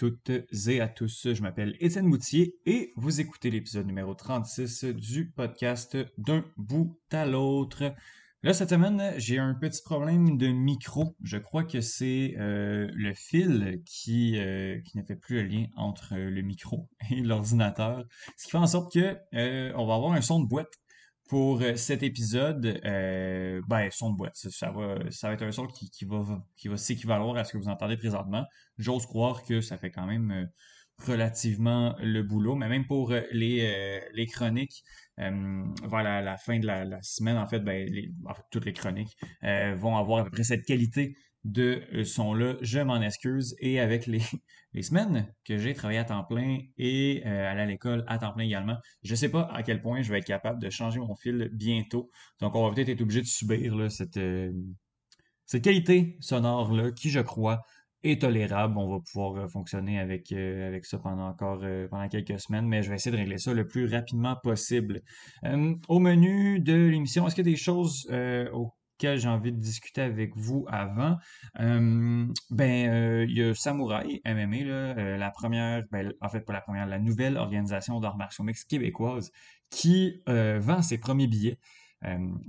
toutes et à tous. Je m'appelle Étienne Moutier et vous écoutez l'épisode numéro 36 du podcast D'un bout à l'autre. Là, cette semaine, j'ai un petit problème de micro. Je crois que c'est euh, le fil qui, euh, qui ne fait plus le lien entre le micro et l'ordinateur. Ce qui fait en sorte que euh, on va avoir un son de boîte pour euh, cet épisode, euh, ben, son de boîte, ça, va, ça va être un son qui, va, qui va s'équivaloir à ce que vous entendez présentement. J'ose croire que ça fait quand même euh, relativement le boulot, mais même pour les, chroniques, vers la, fin de la, semaine, en fait, ben, en fait, toutes les chroniques vont avoir à peu près cette qualité de euh, son-là. Je m'en excuse. Et avec les, semaines que j'ai travaillé à temps plein et euh, aller à l'école à temps plein également, je ne sais pas à quel point je vais être capable de changer mon fil bientôt. Donc, on va peut-être être obligé de subir là, cette, euh, cette qualité sonore-là qui, je crois, est tolérable. On va pouvoir fonctionner avec, avec ça pendant encore pendant quelques semaines, mais je vais essayer de régler ça le plus rapidement possible. au menu de l'émission, est-ce qu'il y a des choses j'ai envie de discuter avec vous avant. Euh, ben, euh, il y a Samouraï MMA, là, euh, la première, ben, en fait pas la première, la nouvelle organisation d'arts martiaux mix québécoise qui vend ses premiers billets.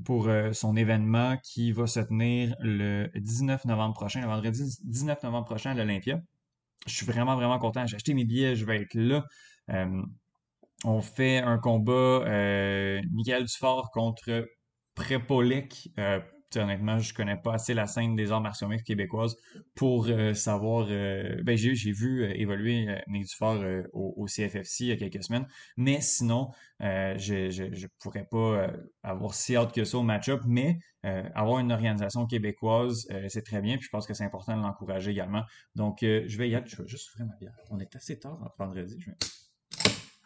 pour son événement qui va se tenir le 19 novembre prochain, le vendredi 19 novembre prochain à l'Olympia. Je suis vraiment, vraiment content. J'ai acheté mes billets, je vais être là. on fait un combat Michael Dufort contre Prépolek honnêtement, je connais pas assez la scène des arts martiaux mixtes québécoises pour euh, savoir. Euh, ben, j'ai, j'ai vu euh, évoluer Nick Dufort au, au, CFFC il y a quelques semaines, mais sinon, je, je, je, pourrais pas avoir si hâte que ça au match-up, mais avoir une organisation québécoise, c'est très bien, puis je pense que c'est important de l'encourager également. Donc, je vais y aller. Je vais juste ouvrir ma bière. On est assez tard en vendredi.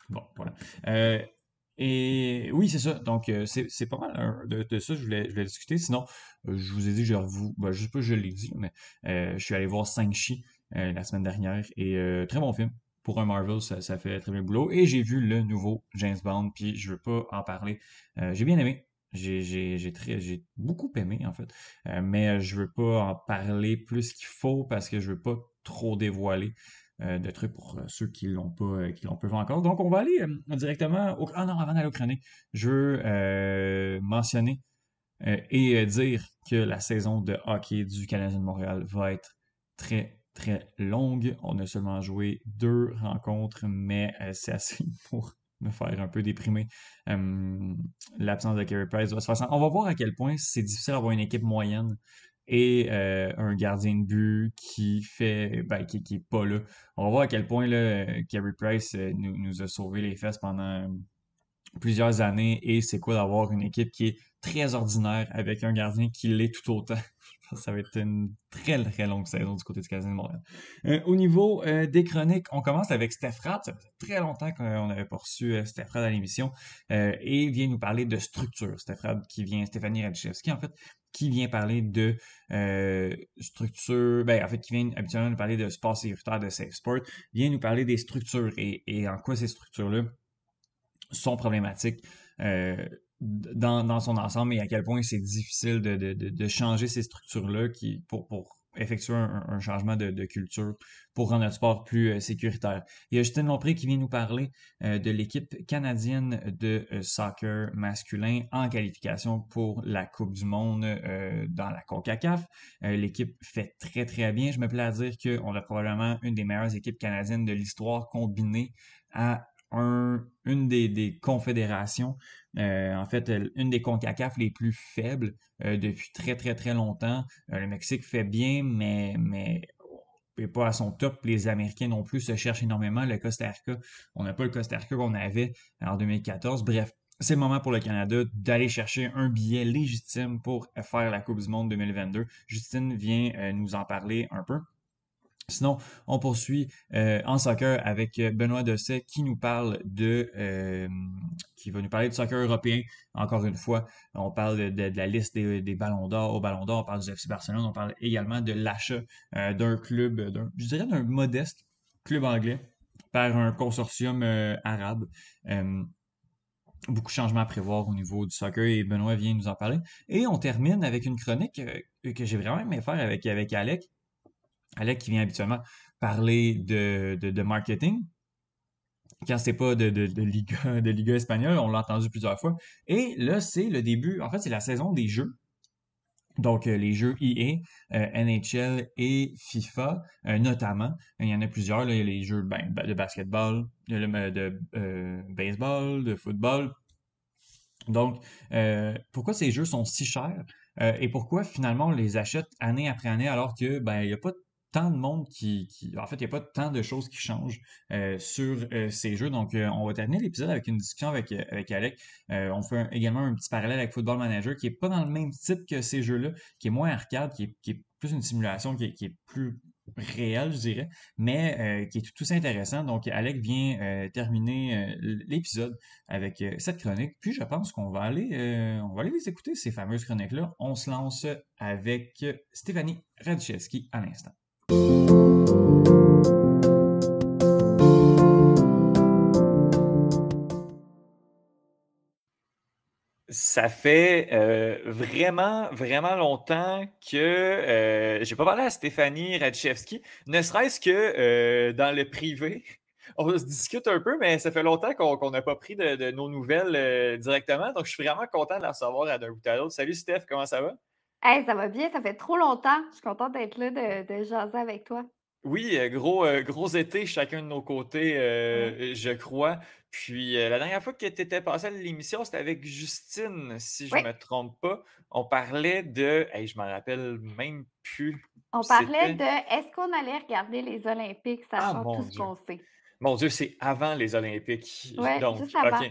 Bon, voilà. Et oui, c'est ça. Donc, euh, c'est pas mal hein, de, ça je voulais, je voulais discuter. Sinon, euh, je vous ai dit, je vous, ben, sais pas, je l'ai dit, mais euh, je suis allé voir Shang-Chi la semaine dernière et très bon film. Pour un Marvel, ça, fait très bien le boulot. Et j'ai vu le nouveau James Bond, puis je veux pas en parler. j'ai bien aimé. J'ai beaucoup aimé en fait. mais je veux pas en parler plus qu'il faut parce que je veux pas trop dévoiler. Euh, de trucs pour euh, ceux qui l'ont pas, euh, qui l'ont pas vu encore. Donc, on va aller directement au... Ah non, avant d'aller au chronique, je veux mentionner et dire que la saison de hockey du Canadien de Montréal va être très, très longue. On a seulement joué deux rencontres, mais c'est assez pour me faire un peu déprimer. L'absence de Carey Price va se faire. On va voir à quel point c'est difficile d'avoir une équipe moyenne et euh, un gardien de but qui fait ben, qui, qui est pas là. On va voir à quel point là, Carey Price euh, nous, nous, a sauvé les fesses pendant plusieurs années et c'est quoi d'avoir une équipe qui est très ordinaire avec un gardien qui l'est tout autant. ça va être une très très longue saison du côté du Canadien de Montréal. Euh, au niveau euh, des chroniques, on commence avec Steph Ça fait très longtemps qu'on pas reçu euh, Steph à l'émission et il vient nous parler de structure. Steph qui vient, Stéphanie Radchevski en fait, qui vient parler de structure, ben, en fait, qui vient habituellement nous parler de sport sécuritaire, de safe sport, vient nous parler des structures et, et en quoi ces structures-là sont problématiques dans, son ensemble et à quel point c'est difficile de, changer ces structures-là qui, pour, pour effectuer un, changement de, culture pour rendre notre sport plus euh, sécuritaire. Il y a Justin Lompré qui vient nous parler euh, de l'équipe canadienne de euh, soccer masculin en qualification pour la Coupe du Monde dans la CONCACAF. l'équipe fait très très bien. Je me plais à dire qu'on a probablement une des meilleures équipes canadiennes de l'histoire combinée à une des, confédérations, euh, en fait, une des CONCACAF les plus faibles euh, depuis très, très, très longtemps. Euh, le Mexique fait bien, mais, mais pas à son top. Les Américains non plus se cherchent énormément. Le Costa Rica, on n'a pas le Costa Rica qu'on avait en 2014. Bref, c'est le moment pour le Canada d'aller chercher un billet légitime pour faire la Coupe du Monde 2022. Justine vient nous en parler un peu. Sinon, on poursuit euh, en soccer avec euh, Benoît Dosset qui nous parle de euh, qui va nous parler de soccer européen. Encore une fois, on parle de, la liste des, ballons d'or au ballon d'or, on parle du FC Barcelone, on parle également de l'achat d'un club, je dirais d'un modeste club anglais par un consortium arabe. beaucoup de changements à prévoir au niveau du soccer et Benoît vient nous en parler. Et on termine avec une chronique que j'ai vraiment aimé faire avec, avec Alec Alec qui vient habituellement parler de, de, marketing. Quand c'est pas de, de, de, Liga, de espagnole, on l'a entendu plusieurs fois. Et là, c'est le début, en fait, c'est la saison des jeux. Donc, euh, les jeux EA, euh, NHL et FIFA, euh, notamment. Il y en a plusieurs. Là. Les jeux ben, de basketball, de, baseball, de football. Donc, pourquoi ces jeux sont si chers et pourquoi finalement on les achète année après année alors que ben, il n'y a pas tant de monde qui, En fait, il n'y a pas tant de choses qui changent euh, sur euh, ces jeux. Donc, euh, on va terminer l'épisode avec une discussion avec, avec Alec. on fait également un petit parallèle avec Football Manager qui n'est pas dans le même type que ces jeux-là, qui est moins arcade, qui est, plus une simulation, qui est, plus réelle, je dirais, mais qui est tout, aussi intéressant. Donc, Alec vient terminer l'épisode avec cette chronique. Puis, je pense qu'on va aller, on va aller les écouter, ces fameuses chroniques-là. On se lance avec Stéphanie Radchewski à l'instant. Ça fait euh, vraiment, vraiment longtemps que euh, j'ai pas parlé à Stéphanie Radchevski, ne serait-ce que euh, dans le privé. On se discute un peu, mais ça fait longtemps qu'on n'a pas pris de, nos nouvelles directement. Donc, je suis vraiment content de la recevoir à d'un bout à l'autre. Salut Steph, comment ça va? Hey, ça va bien, ça fait trop longtemps. Je suis contente d'être là, de, de jaser avec toi. Oui, euh, gros, euh, gros été chacun de nos côtés, euh, je crois. Puis la dernière fois que tu étais passé à l'émission, c'était avec Justine, si je ne me trompe pas. On parlait de. Hey, je m'en rappelle même plus. On parlait de est-ce qu'on allait regarder les Olympiques, ah, tout ce qu'on sait? Mon Dieu, c'est avant les Olympiques. Oui, juste avant.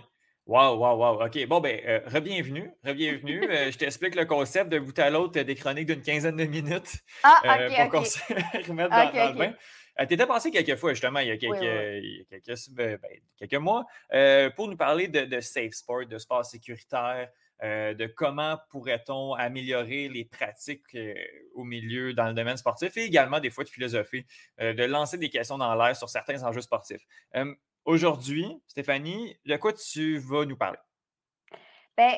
Wow, wow, wow. OK. Bon, ben, euh, re-bienvenue. Re-bienvenue. Euh, je t'explique le concept de bout à l'autre des chroniques d'une quinzaine de minutes. Ah, euh, OK. pour qu'on se remette dans, le bain. Tu étais passé quelques fois, justement, il y a quelques, ben, quelques, mois, pour nous parler de, de, safe sport, de sport sécuritaire, de comment pourrait-on améliorer les pratiques au milieu dans le domaine sportif et également des fois de philosophie, de lancer des questions dans l'air sur certains enjeux sportifs. Aujourd'hui, Stéphanie, de quoi tu vas nous parler? Ben,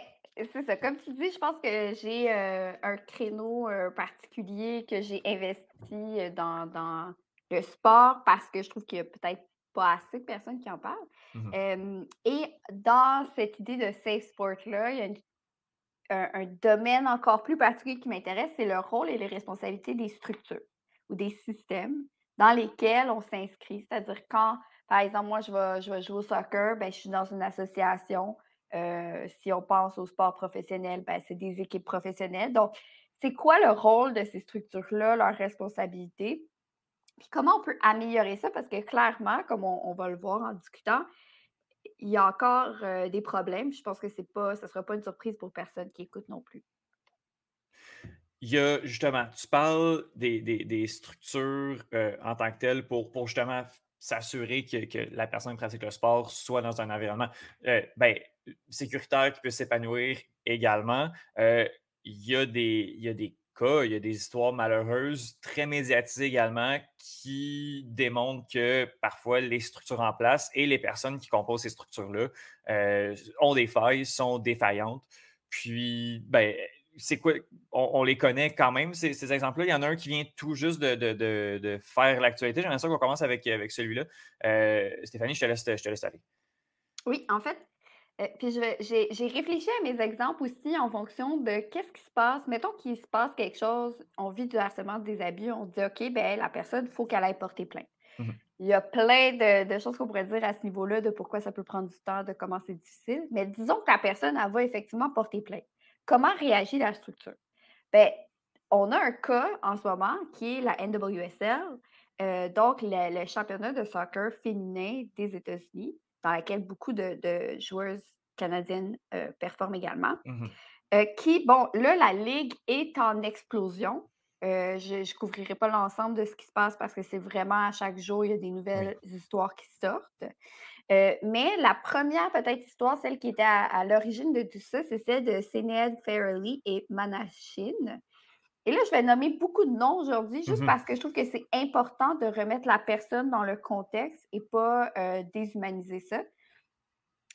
c'est ça. Comme tu dis, je pense que j'ai euh, un créneau euh, particulier que j'ai investi euh, dans, le sport parce que je trouve qu'il n'y a peut-être pas assez de personnes qui en parlent. Mmh et dans cette idée de safe sport-là, il y a un, domaine encore plus particulier qui m'intéresse, c'est le rôle et les responsabilités des structures ou des systèmes dans lesquels on s'inscrit. C'est-à-dire quand par exemple, moi, je vais, je vais jouer au soccer, ben, je suis dans une association. Euh, si on pense au sport professionnel, ben, c'est des équipes professionnelles. Donc, c'est quoi le rôle de ces structures-là, leur responsabilité? Puis comment on peut améliorer ça? Parce que clairement, comme on, va le voir en discutant, il y a encore euh, des problèmes. Je pense que c'est pas, ce ne sera pas une surprise pour personne qui écoute non plus. Il y a justement, tu parles des, structures euh, en tant que telles pour, pour justement s'assurer que, la personne qui pratique le sport soit dans un environnement euh, ben, sécuritaire qui puisse s'épanouir également. Il, y a des, il y a des il y a des histoires malheureuses, très médiatisées également, qui démontrent que parfois les structures en place et les personnes qui composent ces structures-là euh, ont des failles, sont défaillantes. Puis, ben, c'est quoi, on, les connaît quand même, ces, exemples-là. Il y en a un qui vient tout juste de, faire l'actualité. J'aimerais ça qu'on commence avec, avec celui-là. Euh, Stéphanie, je te, laisse, je te laisse aller. Oui, en fait, euh, puis j'ai réfléchi à mes exemples aussi en fonction de qu'est-ce qui se passe. Mettons qu'il se passe quelque chose, on vit du harcèlement, des abus, on dit OK, ben la personne, il faut qu'elle aille porter plainte. Mmh il y a plein de, de choses qu'on pourrait dire à ce niveau-là de pourquoi ça peut prendre du temps, de comment c'est difficile. Mais disons que la personne, elle va effectivement porter plainte. Comment réagit la structure? Bien, on a un cas en ce moment qui est la NWSL, euh, donc le, championnat de soccer féminin des États-Unis, dans lequel beaucoup de, joueuses canadiennes euh, performent également. Mmh euh, qui, bon, là, la ligue est en explosion. je ne couvrirai pas l'ensemble de ce qui se passe parce que c'est vraiment à chaque jour, il y a des nouvelles histoires qui sortent. Euh, mais la première peut-être histoire, celle qui était à, l'origine de tout ça, c'est celle de Sinead Farrelly et Manashin. Et là, je vais nommer beaucoup de noms aujourd'hui, juste mmh parce que je trouve que c'est important de remettre la personne dans le contexte et pas euh, déshumaniser ça.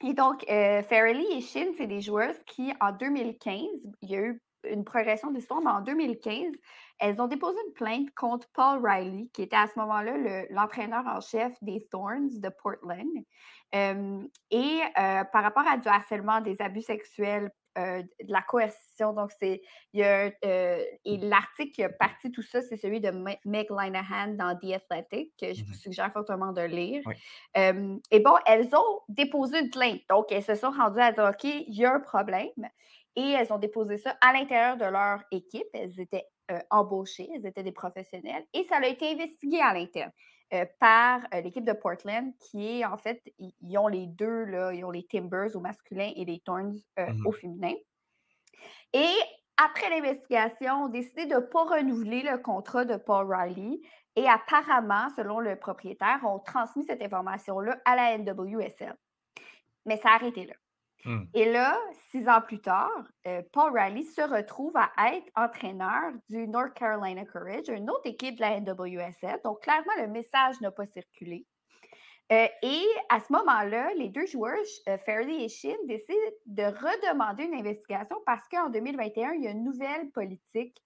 Et donc, euh, Farrelly et Shin, c'est des joueuses qui, en 2015, il y a eu une progression d'histoire, mais en 2015, elles ont déposé une plainte contre Paul Riley, qui était à ce moment-là l'entraîneur en chef des Thorns de Portland. et par rapport à du harcèlement, des abus sexuels, de la coercition. Donc, c'est. Il y a, et l'article qui a parti tout ça, c'est celui de Meg Linehan dans The Athletic, que je vous mmh suggère fortement de lire. et bon, elles ont déposé une plainte. Donc, elles se sont rendues à dire OK, il y a un problème. Et elles ont déposé ça à l'intérieur de leur équipe. Elles étaient embauchées, elles étaient des professionnels. Et ça a été investigué à l'interne. Par l'équipe de Portland, qui est en fait, ils, ont les deux, là, ils ont les Timbers au masculin et les Thorns mmh au féminin. Et après l'investigation, ont décidé de ne pas renouveler le contrat de Paul Riley. Et apparemment, selon le propriétaire, ont transmis cette information-là à la NWSL. Mais ça a arrêté là. Mmh. Et là, six ans plus tard, euh, Paul Riley se retrouve à être entraîneur du North Carolina Courage, une autre équipe de la NWSL. Donc, clairement, le message n'a pas circulé. Euh, et à ce moment-là, les deux joueurs, euh, Fairley et Shin, décident de redemander une investigation parce qu'en 2021, il y a une nouvelle politique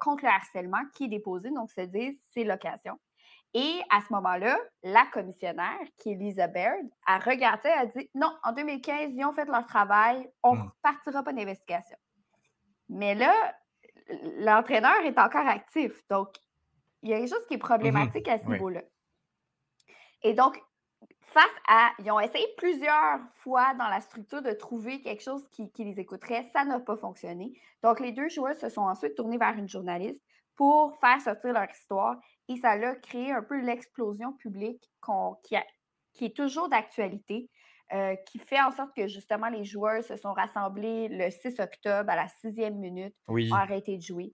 contre le harcèlement qui est déposée. Donc, se dit c'est l'occasion. Et à ce moment-là, la commissionnaire, qui est Lisa Baird, a regardé, a dit non, en 2015, ils ont fait leur travail, on ne mmh. partira pas d'investigation. Mais là, l'entraîneur est encore actif. Donc, il y a quelque chose qui est mmh problématique à ce niveau-là. Et donc, face à. Ils ont essayé plusieurs fois dans la structure de trouver quelque chose qui, qui les écouterait. Ça n'a pas fonctionné. Donc, les deux joueurs se sont ensuite tournés vers une journaliste pour faire sortir leur histoire. Et ça a créé un peu l'explosion publique qui, qui, est toujours d'actualité, euh, qui fait en sorte que justement les joueurs se sont rassemblés le 6 octobre à la sixième minute, oui. ont arrêté de jouer.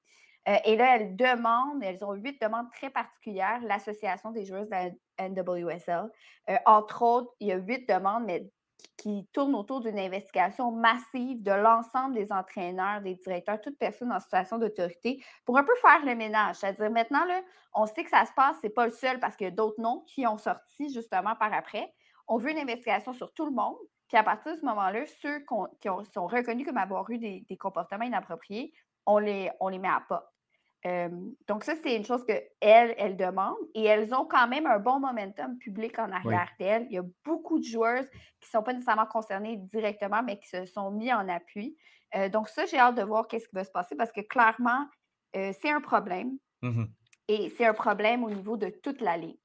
Euh, et là, elles demandent, elles ont huit demandes très particulières, l'Association des joueuses de la NWSL. Euh, entre autres, il y a huit demandes, mais qui tourne autour d'une investigation massive de l'ensemble des entraîneurs, des directeurs, toute personne en situation d'autorité pour un peu faire le ménage. C'est-à-dire maintenant, on sait que ça se passe, c'est pas le seul parce qu'il y a d'autres noms qui ont sorti justement par après. On veut une investigation sur tout le monde. Puis à partir de ce moment-là, ceux qui sont reconnus comme avoir eu des, comportements inappropriés, on les, on les met à pas donc, ça, c'est une chose qu'elles, elles demandent. Et elles ont quand même un bon momentum public en arrière d'elles. Il y a beaucoup de joueurs qui ne sont pas nécessairement concernés directement, mais qui se sont mis en appui. donc, ça, j'ai hâte de voir qu'est-ce qui va se passer parce que clairement, c'est un problème. Mmh Et c'est un problème au niveau de toute la ligue.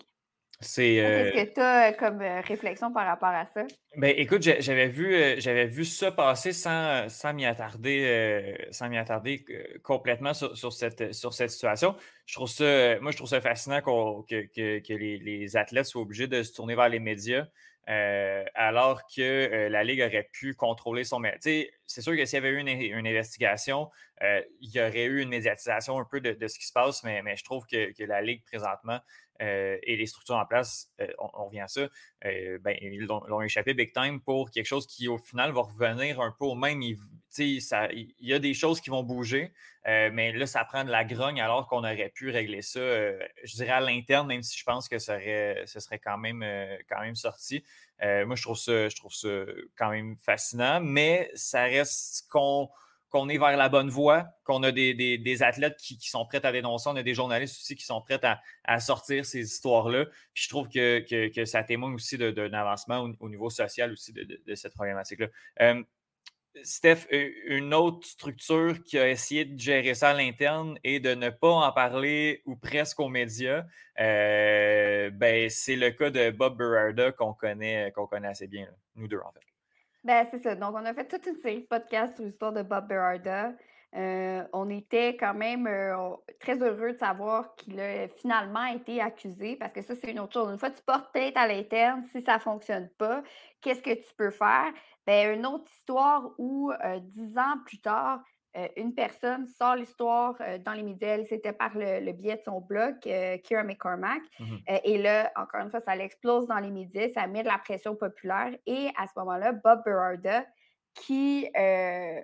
Qu'est-ce que tu as comme réflexion par rapport à ça? Ben, écoute, j'avais vu, j'avais vu ça passer sans, sans m'y attarder, sans m'y attarder complètement sur, cette, sur cette situation. Je trouve ça, moi, je trouve ça fascinant que, que, les, athlètes soient obligés de se tourner vers les médias. alors que la Ligue aurait pu contrôler son. C'est sûr que s'il y avait eu une, investigation, il y aurait eu une médiatisation un peu de, ce qui se passe, mais, mais je trouve que, que la Ligue présentement euh, et les structures en place, euh, on, revient à ça, euh, ben, ils l'ont échappé big time pour quelque chose qui, au final, va revenir un peu au même. Il, y a des choses qui vont bouger, mais là, ça prend de la grogne alors qu'on aurait pu régler ça, je dirais, à l'interne, même si je pense que ça ce serait quand même, quand même sorti. moi, je trouve, ça, je trouve ça quand même fascinant, mais ça reste qu'on qu'on est vers la bonne voie, qu'on a des, athlètes qui, sont prêts à dénoncer, on a des journalistes aussi qui sont prêts à, sortir ces histoires-là. Puis je trouve que, ça témoigne aussi d'un avancement au, niveau social aussi de, cette problématique-là. Euh, Steph, une autre structure qui a essayé de gérer ça à l'interne et de ne pas en parler ou presque aux médias, euh, ben, c'est le cas de Bob Berarda qu'on connaît, qu'on connaît assez bien, nous deux en fait. Ben, c'est ça. Donc, on a fait toute une série de podcasts sur l'histoire de Bob Berarda. Euh, on était quand même euh, très heureux de savoir qu'il a finalement été accusé parce que ça, c'est une autre chose. Une fois que tu portes tête à l'interne, si ça ne fonctionne pas, qu'est-ce que tu peux faire? Ben, une autre histoire où, euh, dix ans plus tard, euh, une personne sort l'histoire euh, dans les médias, c'était par le, biais de son blog, euh, Kira McCormack. Mmh et là, encore une fois, ça l'explose dans les médias, ça met de la pression populaire. Et à ce moment-là, Bob Berarda, qui,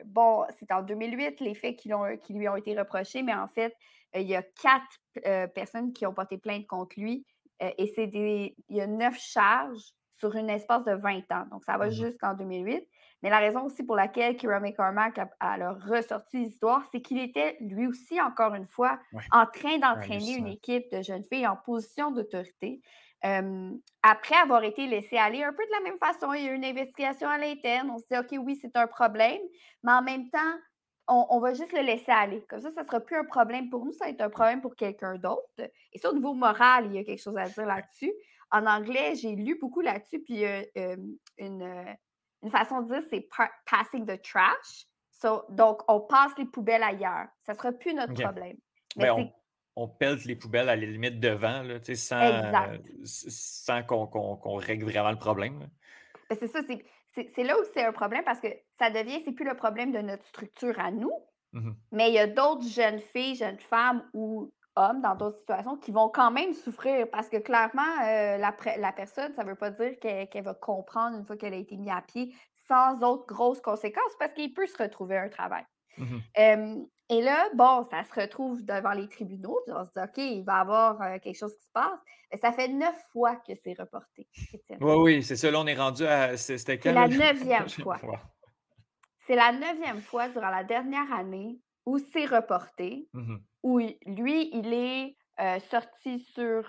bon, c'est en 2008 les faits qui, qui, lui ont été reprochés, mais en fait, il y a quatre personnes qui ont porté plainte contre lui. et c'est il y a neuf charges sur une espace de 20 ans. Donc, ça va mmh jusqu'en 2008. Mais la raison aussi pour laquelle Kira McCormack a, a ressorti l'histoire, c'est qu'il était lui aussi, encore une fois, en train d'entraîner une équipe de jeunes filles en position d'autorité. après avoir été laissé aller un peu de la même façon, il y a eu une investigation à l'interne. On s'est dit, OK, oui, c'est un problème, mais en même temps, on, va juste le laisser aller. Comme ça, ça ne sera plus un problème pour nous, ça va être un problème pour quelqu'un d'autre. Et ça, au niveau moral, il y a quelque chose à dire là-dessus. En anglais, j'ai lu beaucoup là-dessus, puis une, une façon de dire, c'est passing the trash. donc, on passe les poubelles ailleurs. Ça ne sera plus notre problème. Mais ben, on, on, les poubelles à la limite devant, là, sans, sans qu'on règle vraiment le problème. Ben, c'est ça, c'est là où c'est un problème parce que ça devient, c'est plus le problème de notre structure à nous, mmh mais il y a d'autres jeunes filles, jeunes femmes ou hommes dans d'autres situations qui vont quand même souffrir parce que clairement, euh, la, personne, ça ne veut pas dire qu'elle va comprendre une fois qu'elle a été mise à pied sans autres grosses conséquences parce qu'il peut se retrouver un travail. Mmh et là, bon, ça se retrouve devant les tribunaux, puis on se dit, OK, il va y avoir euh, quelque chose qui se passe. Mais ça fait neuf fois que c'est reporté. Oui, oui, c'est ça. Là, on est rendu à. C'était C'est la neuvième fois. C'est la neuvième fois durant la dernière année où c'est reporté. Mmh où lui, il est sorti sur,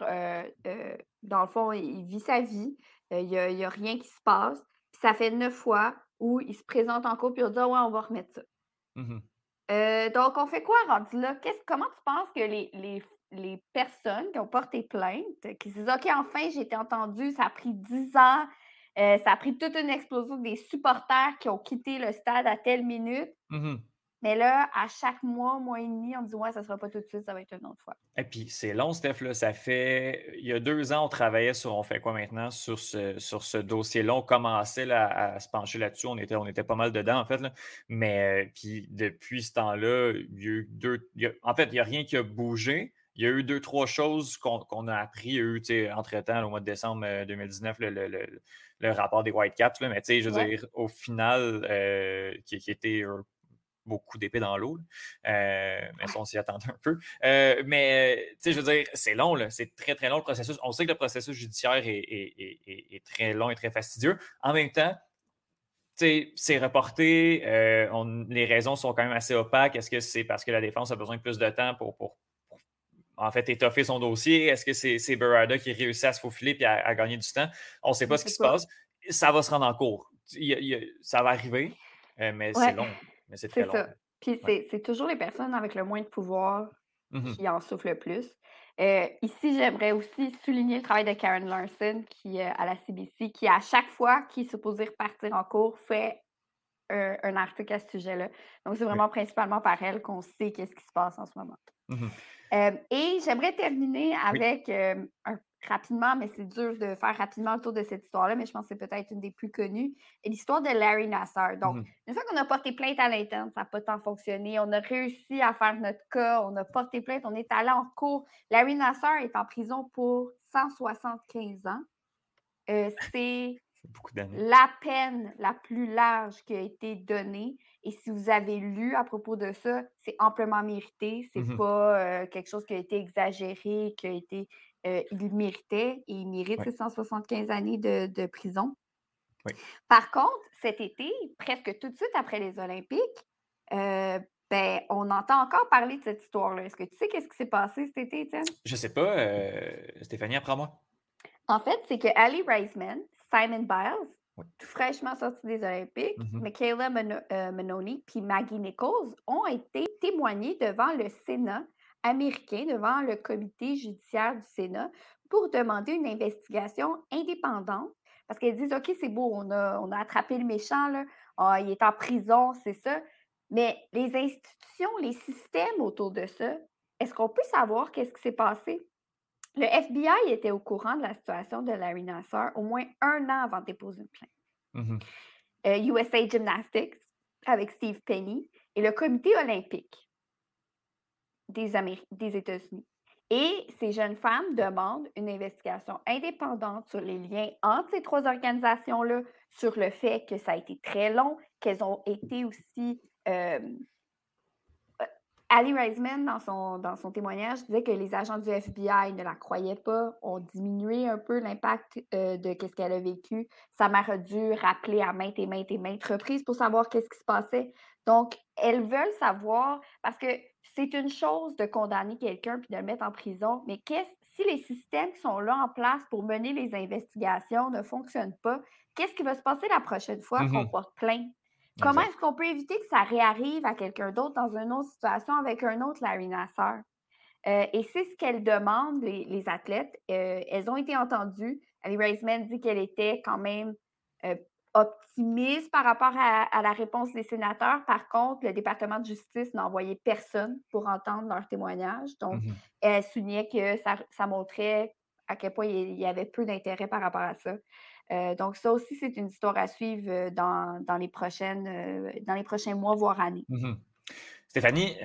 dans le fond, il vit sa vie, il n'y a, rien qui se passe. ça fait neuf fois où il se présente en cours et on dit «Ah ouais, on va remettre ça. Mmh donc, on fait quoi rendu là? comment tu penses que les, personnes qui ont porté plainte, qui se disent OK, enfin, j'ai été entendu, ça a pris dix ans, ça a pris toute une explosion des supporters qui ont quitté le stade à telle minute. Mmh mais là, à chaque mois, mois et demi, on me dit Ouais, ça ne sera pas tout de suite, ça va être une autre fois. Et puis, c'est long, Steph. Là, ça fait. Il y a deux ans, on travaillait sur. On fait quoi maintenant sur ce, sur ce dossier-là? On commençait à se pencher là-dessus. On était, on était pas mal dedans, en fait. Là. Mais euh, puis, depuis ce temps-là, il y a eu deux. en fait, il n'y a rien qui a bougé. Il y a eu deux, trois choses qu'on a appris. Il y a eu, entre-temps, au mois de décembre 2019, euh, le, le, rapport des Whitecaps. Là, mais tu sais, je veux dire, au final, euh, qui, qui, était beaucoup d'épées dans l'eau. Euh, mais ça, on s'y attendait un peu. Euh, mais, tu sais, je veux dire, c'est long, c'est très, très long le processus. On sait que le processus judiciaire est, très long et très fastidieux. En même temps, c'est reporté. Euh, les raisons sont quand même assez opaques. Est-ce que c'est parce que la défense a besoin de plus de temps pour, en fait, étoffer son dossier? Est-ce que c'est Berada qui réussit à se faufiler et à, gagner du temps? On ne sait pas ce qui se passe. Ça va se rendre en cours. ça va arriver, mais c'est long c'est Ça. Puis c'est toujours les personnes avec le moins de pouvoir mmh qui en souffrent le plus. Euh, ici, j'aimerais aussi souligner le travail de Karen Larson qui, euh, à la CBC, qui, à chaque fois qu'il est supposé repartir en cours, fait un, article à ce sujet-là. Donc, c'est vraiment principalement par elle qu'on sait qu'est-ce qui se passe en ce moment. Mmh euh, et j'aimerais terminer avec un rapidement, mais c'est dur de faire rapidement autour de cette histoire-là, mais je pense que c'est peut-être une des plus connues, l'histoire de Larry Nassar. Donc, mmh une fois qu'on a porté plainte à l'interne, ça n'a pas tant fonctionné. On a réussi à faire notre cas, on a porté plainte, on est allé en cours. Larry Nassar est en prison pour 175 ans. Euh, c'est la peine la plus large qui a été donnée. Et si vous avez lu à propos de ça, c'est amplement mérité. C'est n'est mmh pas euh, quelque chose qui a été exagéré, qui a été euh, il méritait et il mérite 175 années de, prison. Par contre, cet été, presque tout de suite après les Olympiques, euh, ben, on entend encore parler de cette histoire-là. Est-ce que tu sais qu'est-ce qui s'est passé cet été, Étienne? Je sais pas. Euh, Stéphanie, apprends-moi. En fait, c'est que Ali Reisman, Simon Biles, tout fraîchement sorti des Olympiques, mm-hmm. Michaela Manoni puis Maggie Nichols ont été témoignés devant le Sénat américain devant le comité judiciaire du Sénat pour demander une investigation indépendante parce qu'ils disent OK, c'est beau, on a, on a attrapé le méchant, là. Ah, il est en prison, c'est ça. Mais les institutions, les systèmes autour de ça, est-ce qu'on peut savoir qu'est-ce qui s'est passé? Le FBI était au courant de la situation de Larry Nassar au moins un an avant de déposer une plainte. USA mmh euh, Gymnastics avec Steve Penny et le comité olympique des, États-Unis. Et ces jeunes femmes demandent une investigation indépendante sur les liens entre ces trois organisations-là, sur le fait que ça a été très long, qu'elles ont été aussi euh, Ali Reisman, dans son, dans son témoignage, disait que les agents du FBI ne la croyaient pas, ont diminué un peu l'impact euh, de ce qu'elle a vécu. Sa mère a dû rappeler à maintes et maintes et maintes reprises pour savoir qu'est-ce qui se passait. Donc, elles veulent savoir, parce que c'est une chose de condamner quelqu'un puis de le mettre en prison, mais si les systèmes qui sont là en place pour mener les investigations ne fonctionnent pas, qu'est-ce qui va se passer la prochaine fois qu'on mmh porte plainte? Comment est-ce qu'on peut éviter que ça réarrive à quelqu'un d'autre dans une autre situation avec un autre Larry Nassar? Euh, et c'est ce qu'elles demandent, les, athlètes. Euh, elles ont été entendues. Ali Raisman dit qu'elle était quand même euh, optimiste par rapport à, la réponse des sénateurs. Par contre, le département de justice n'a envoyé personne pour entendre leur témoignage. Donc, mmh elle soulignait que ça, montrait à quel point il y avait peu d'intérêt par rapport à ça. Euh, donc, ça aussi, c'est une histoire à suivre euh, dans, les, prochaines, euh, dans les prochains mois, voire années. Mmh Stéphanie,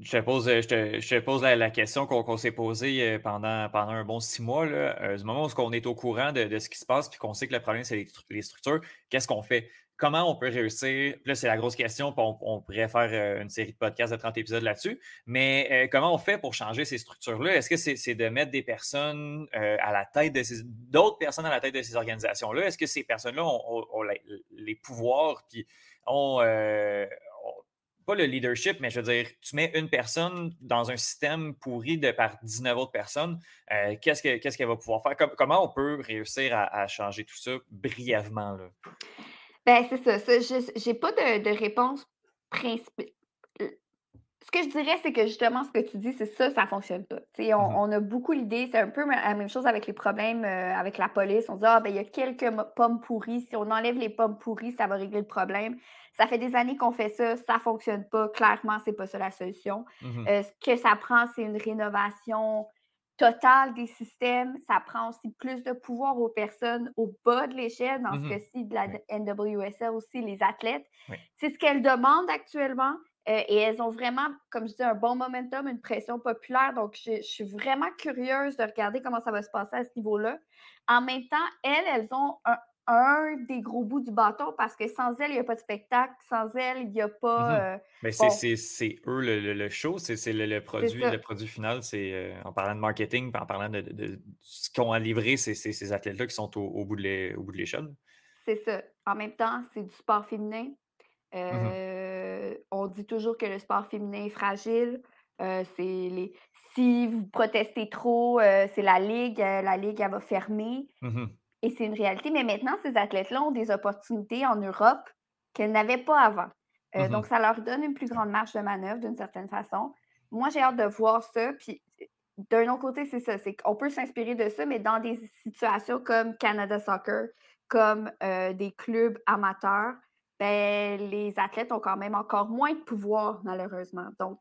je te pose, je pose la, question qu'on s'est posée pendant, pendant un bon six mois. Là, du moment où on est au courant de, ce qui se passe puis qu'on sait que le problème, c'est les, structures, qu'est-ce qu'on fait? comment on peut réussir? Là, c'est la grosse question, on, pourrait faire euh, une série de podcasts de 30 épisodes là-dessus. Mais euh, comment on fait pour changer ces structures-là? Est-ce que c'est de mettre des personnes euh, à la tête de ces. d'autres personnes à la tête de ces organisations-là? Est-ce que ces personnes-là ont, les, pouvoirs puis ont, pas le leadership, mais je veux dire, tu mets une personne dans un système pourri de par 19 autres personnes, qu'est-ce qu'elle va pouvoir faire? comment on peut réussir à, à changer tout ça brièvement? Là? Ben, c'est ça, Je j'ai pas de de réponse principale. ce que je dirais, c'est que justement, ce que tu dis, c'est ça, ça fonctionne pas. on mmh on a beaucoup l'idée, c'est un peu la même chose avec les problèmes, euh, avec la police. On dit: «Ah, ben, il y a quelques pommes pourries. Si on enlève les pommes pourries, ça va régler le problème». Ça fait des années qu'on fait ça, ça fonctionne pas. Clairement, c'est pas ça la solution. Mmh euh, ce que ça prend, c'est une rénovation total des systèmes. Ça prend aussi plus de pouvoir aux personnes au bas de l'échelle, dans ce mmh cas-ci de la NWSL aussi, les athlètes. C'est ce qu'elles demandent actuellement. Euh, et elles ont vraiment, comme je dis, un bon momentum, une pression populaire. Donc, je, je, suis vraiment curieuse de regarder comment ça va se passer à ce niveau-là. En même temps, elles, elles ont un, un des gros bouts du bâton parce que sans elle, il n'y a pas de spectacle. Sans elle, il n'y a pas. Mmh euh, Mais c'est eux le, show, c'est le, produit, le produit final. C'est euh, en parlant de marketing, en parlant de, ce qu'ont à livrer ces, ces, athlètes-là qui sont au, bout de l'échelle. C'est ça. En même temps, c'est du sport féminin. Mmh euh, on dit toujours que le sport féminin est fragile. c'est les... Si vous protestez trop, c'est la ligue. la ligue, elle va fermer. Mmh et c'est une réalité. Mais maintenant, ces athlètes-là ont des opportunités en Europe qu'elles n'avaient pas avant. Euh, donc, mmh ça leur donne une plus grande marge de manœuvre d'une certaine façon. Moi, j'ai hâte de voir ça. Puis, d'un autre côté, c'est ça. C'est qu'on peut s'inspirer de ça, mais dans des situations comme Canada Soccer, comme euh, des clubs amateurs, ben, les athlètes ont quand même encore moins de pouvoir, malheureusement. Donc,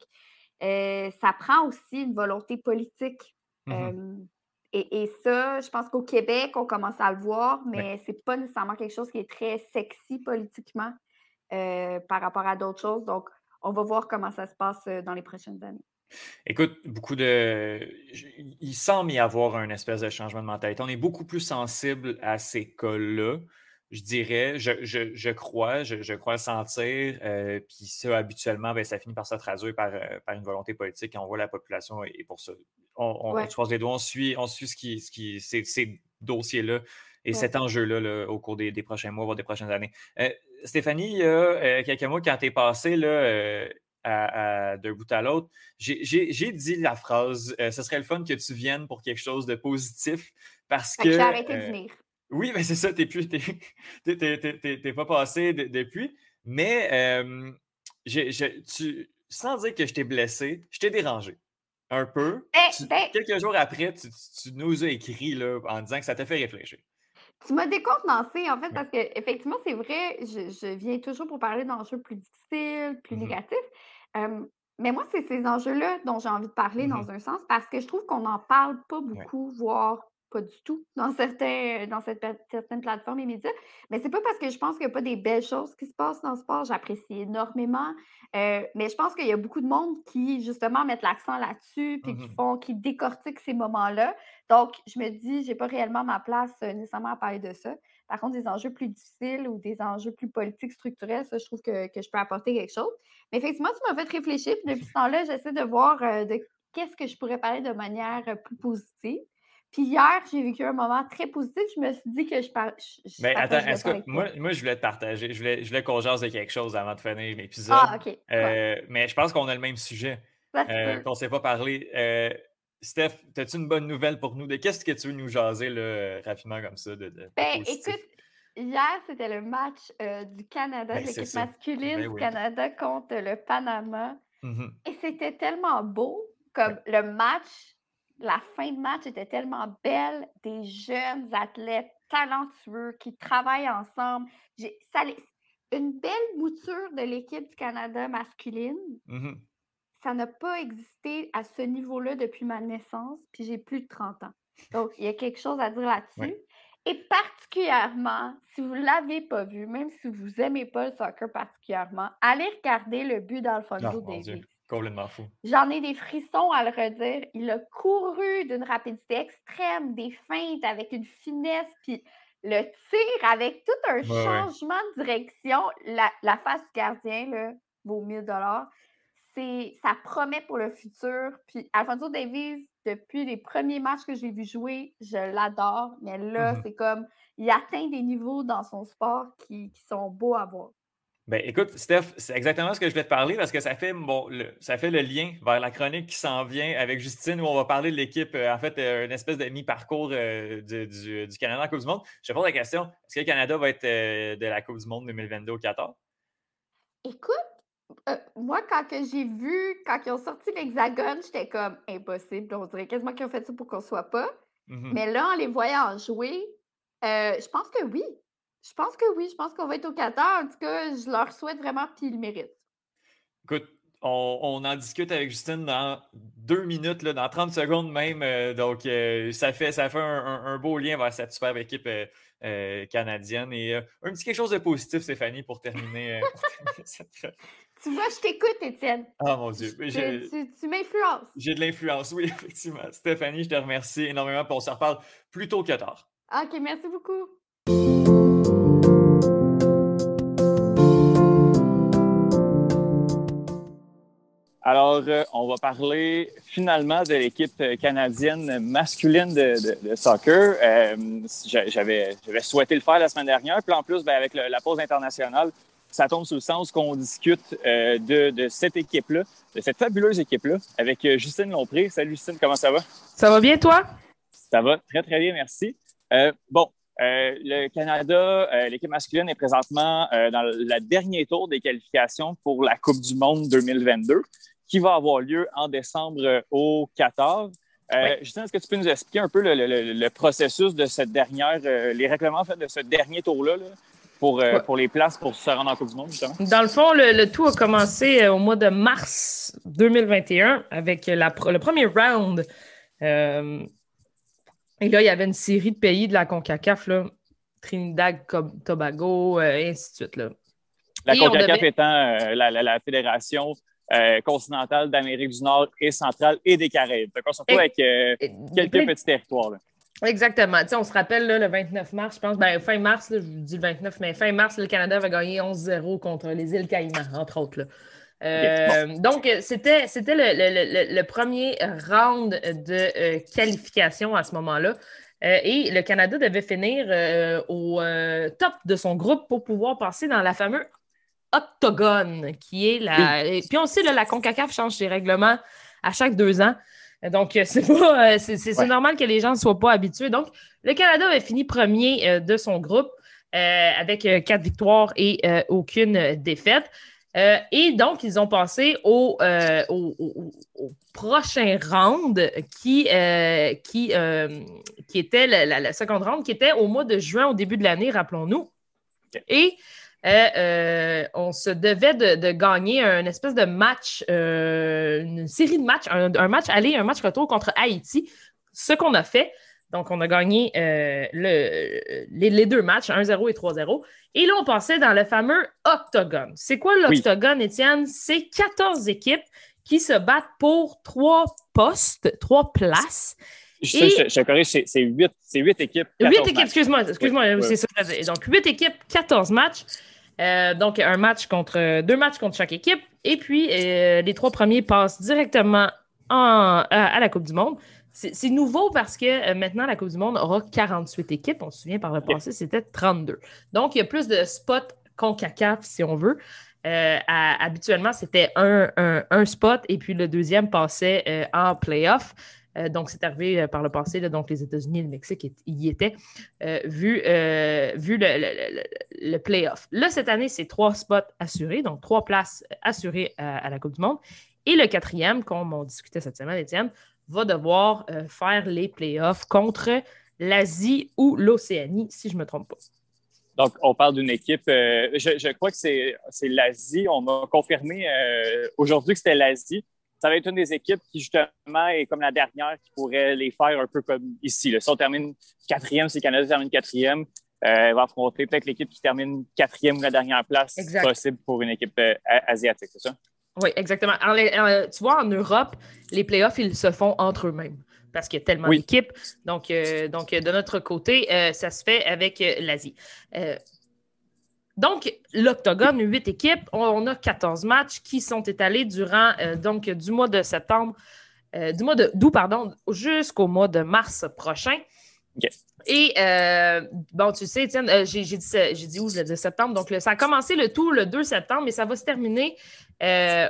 euh, ça prend aussi une volonté politique. Mmh et, ça, je pense qu'au Québec, on commence à le voir, mais ce n'est pas nécessairement quelque chose qui est très sexy politiquement euh, par rapport à d'autres choses. Donc, on va voir comment ça se passe euh, dans les prochaines années. Écoute, beaucoup de. Il semble y avoir un espèce de changement de mentalité. On est beaucoup plus sensible à ces cas-là je dirais, je, crois, je, crois le sentir. Euh, puis ça, habituellement, ben, ça finit par se traduire par, euh, par, une volonté politique. on voit la population et, pour ça. On, se croise les doigts, on suit, on suit ce qui, ce qui, ces, dossiers-là et cet enjeu-là au cours des, prochains mois, voire des prochaines années. Euh, Stéphanie, il y a quelques mois, quand tu es passé là, d'un bout à l'autre, j'ai dit la phrase Ce serait le fun que tu viennes pour quelque chose de positif parce que. J'ai arrêté de venir. Oui, mais c'est ça, tu n'es pas passé depuis. Mais tu, sans dire que je t'ai blessé, je t'ai dérangé un peu. Eh, ben quelques jours après, tu, nous as écrit là, en disant que ça t'a fait réfléchir. Tu m'as décontenancé, en fait, parce que effectivement, c'est vrai, je, viens toujours pour parler d'enjeux plus difficiles, plus mmh négatifs. mais moi, c'est ces enjeux-là dont j'ai envie de parler mmh dans un sens, parce que je trouve qu'on n'en parle pas beaucoup, voire pas du tout dans, certains, dans cette, certaines plateformes et médias. Mais c'est pas parce que je pense qu'il n'y a pas des belles choses qui se passent dans le sport. J'apprécie énormément. Euh, mais je pense qu'il y a beaucoup de monde qui, justement, mettent l'accent là-dessus puis qui mmh font, qui décortiquent ces moments-là. Donc, je me dis, j'ai pas réellement ma place euh, nécessairement à parler de ça. Par contre, des enjeux plus difficiles ou des enjeux plus politiques, structurels, ça, je trouve que, je peux apporter quelque chose. Mais effectivement, tu m'as fait réfléchir. Puis depuis ce temps-là, j'essaie de voir euh, de qu'est-ce que je pourrais parler de manière plus positive. Puis hier, j'ai vécu un moment très positif. Je me suis dit que je parle. Mais attends, est-ce que moi, moi, je voulais te partager. Je voulais, je voulais qu'on jase de quelque chose avant de finir l'épisode. Ah, OK. Euh, mais je pense qu'on a le même sujet. Euh, qu'on ne s'est pas parlé. Euh, Steph, as-tu une bonne nouvelle pour nous? De qu'est-ce que tu veux nous jaser là, rapidement comme ça? De, ben, écoute, hier, c'était le match du Canada, ben, l'équipe masculine ben du Canada contre le Panama. Mmh Et c'était tellement beau, comme le match la fin de match était tellement belle, des jeunes athlètes talentueux qui travaillent ensemble. Ça, une belle mouture de l'équipe du Canada masculine. Mmh ça n'a pas existé à ce niveau-là depuis ma naissance, puis j'ai plus de 30 ans. Donc, il y a quelque chose à dire là-dessus. Et particulièrement, si vous ne l'avez pas vu, même si vous n'aimez pas le soccer particulièrement, allez regarder le but d'Alfonso Davies. Complètement fou. J'en ai des frissons à le redire. Il a couru d'une rapidité extrême, des feintes avec une finesse, puis le tir avec tout un changement de direction. La, face du gardien là, vaut 1000 dollars. Ça promet pour le futur. Puis Alfonso Davies, depuis les premiers matchs que j'ai vu jouer, je l'adore. Mais là, mm-hmm. c'est comme, il atteint des niveaux dans son sport qui, qui sont beaux à voir. Ben, écoute, Steph, c'est exactement ce que je voulais te parler parce que ça fait, bon, le, ça fait le lien vers la chronique qui s'en vient avec Justine où on va parler de l'équipe, euh, en fait, euh, une espèce de mi-parcours euh, du, Canada en Coupe du Monde. Je te pose la question est-ce que le Canada va être de la Coupe du Monde 2022 au Qatar? Écoute, moi, quand j'ai vu, quand ils ont sorti l'Hexagone, j'étais comme impossible. On dirait quasiment qu'ils ont fait ça pour qu'on ne soit pas. Mmh Mais là, en les voyant jouer, je pense que oui. Je pense que oui, je pense qu'on va être au Qatar. En tout cas, je leur souhaite vraiment, puis ils le méritent. Écoute, on, en discute avec Justine dans deux minutes, là, dans 30 secondes même. Euh, donc, euh, ça fait, ça fait un, beau lien vers cette superbe équipe euh, canadienne. Et un petit quelque chose de positif, Stéphanie, pour terminer, Tu vois, je t'écoute, Étienne. Ah mon Dieu. Tu, tu m'influences. J'ai de l'influence, oui, effectivement. Stéphanie, je te remercie énormément. Puis on se reparle plus tôt que tard. OK, merci beaucoup. Alors, euh, on va parler finalement de l'équipe canadienne masculine de, soccer. Euh, j'avais, souhaité le faire la semaine dernière. Puis en plus, ben, avec la pause internationale, ça tombe sous le sens qu'on discute euh, de, cette équipe-là, de cette fabuleuse équipe-là, avec Justine Lompré. Salut Justine, comment ça va? Ça va bien, toi? Ça va très, très bien, merci. bon, le Canada, l'équipe masculine est présentement dans le dernier tour des qualifications pour la Coupe du Monde 2022 qui va avoir lieu en décembre euh, au 14. Euh, Justin, est-ce que tu peux nous expliquer un peu le, processus de cette dernière, euh, les règlements de ce dernier tour-là pour, pour les places pour se rendre en Coupe du Monde, justement? Dans le fond, le, tout a commencé au mois de mars 2021 avec le premier round. et là, il y avait une série de pays de la CONCACAF, Trinidad, Tobago, et ainsi de suite. Là. La CONCACAF étant la, fédération euh, continentale d'Amérique du Nord et centrale et des Caraïbes. Donc, on se retrouve avec euh, quelques petits territoires. Exactement. on se rappelle le 29 mars, je pense, ben, fin mars, je vous dis le 29, mais fin mars, le Canada avait gagné 11-0 contre les îles Caïmans, entre autres. Euh, donc, c'était, c'était le, premier round de qualification à ce moment-là. et le Canada devait finir au top de son groupe pour pouvoir passer dans la fameuse octogone, qui est la. Puis on sait, là, la CONCACAF change ses règlements à chaque deux ans. Donc, c'est pas, euh, c'est, normal que les gens ne soient pas habitués. Donc, le Canada avait fini premier euh, de son groupe euh, avec quatre victoires et aucune défaite. et donc, ils ont passé au, prochain round qui, qui, qui était la, la, seconde round, qui était au mois de juin, au début de l'année, rappelons-nous. Et euh, euh, on se devait de, gagner un espèce de match, euh, une série de matchs, un, match aller, un match retour contre Haïti. Ce qu'on a fait. Donc, on a gagné les, deux matchs, 1-0 et 3-0. Et là, on passait dans le fameux octogone. C'est quoi l'octogone, Étienne? C'est 14 équipes qui se battent pour trois postes, trois places. Je, je, je, corrige, c'est huit, équipes. Huit équipes, excuse-moi, excuse-moi, oui, c'est ça. Donc, huit équipes, 14 matchs. Euh, donc, un match contre deux matchs contre chaque équipe. Et puis, euh, les trois premiers passent directement en, à, la Coupe du Monde. C'est nouveau parce que euh, maintenant, la Coupe du Monde aura 48 équipes. On se souvient par le passé, c'était 32. Donc, il y a plus de spots CONCACAF, si on veut. habituellement, c'était un, un, spot et puis le deuxième passait en playoff. Euh, donc, c'est arrivé euh, par le passé, donc les États-Unis et le Mexique y étaient, euh, vu, vu le, le, playoff. Là, cette année, c'est trois spots assurés, donc trois places assurées à, la Coupe du Monde. Et le quatrième, comme on discutait cette semaine, Étienne, va devoir faire les playoffs contre l'Asie ou l'Océanie, si je ne me trompe pas. Donc, on parle d'une équipe, je, crois que c'est l'Asie. On m'a confirmé aujourd'hui que c'était l'Asie ça va être une des équipes qui, justement, est comme la dernière qui pourrait les faire un peu comme ici. Si on termine quatrième, si le Canada termine quatrième, euh, elle va affronter peut-être l'équipe qui termine quatrième ou la dernière place possible pour une équipe euh, asiatique, c'est ça? Oui, exactement. tu vois, en Europe, les playoffs, ils se font entre eux-mêmes parce qu'il y a tellement d'équipes. Donc, euh, donc, de notre côté, ça se fait avec l'Asie. Donc, l'Octogone, huit équipes, on a 14 matchs qui sont étalés durant euh, donc, du mois de septembre, euh, du mois d'août, pardon, jusqu'au mois de mars prochain. Et euh, bon, tu sais, Étienne, j'ai dit, dit où? Je septembre. Donc, ça a commencé le tout le 2 septembre, mais ça va se terminer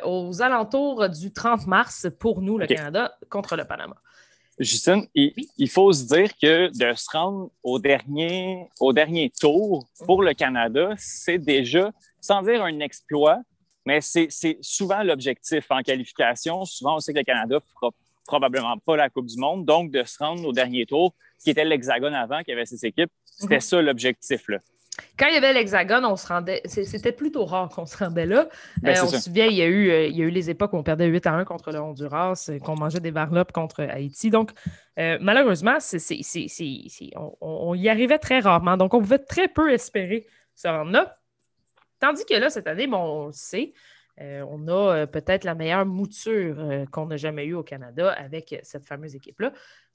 aux alentours du 30 mars pour nous, le Canada, contre le Panama. Justine, il, faut se dire que de se rendre au dernier, au dernier tour pour le Canada, c'est déjà, sans dire un exploit, mais c'est souvent l'objectif en qualification. Souvent, on sait que le Canada ne fera probablement pas la Coupe du Monde. Donc, de se rendre au dernier tour, qui était l'hexagone avant, qui avait ses équipes, c'était mhm. ça l'objectif. Quand il y avait l'Hexagone, on se rendait. C'était plutôt rare qu'on se rendait là. Ben, euh, on se souvient, il y, a eu, euh, il y a eu les époques où on perdait 8 à 1 contre le Honduras, euh, qu'on mangeait des varlopes contre Haïti. Donc, malheureusement, on, y arrivait très rarement. Donc, on pouvait très peu espérer se rendre là. Tandis que là, cette année, bon, on le sait, on a peut-être la meilleure mouture qu'on n'a jamais eue au Canada avec cette fameuse équipe-là.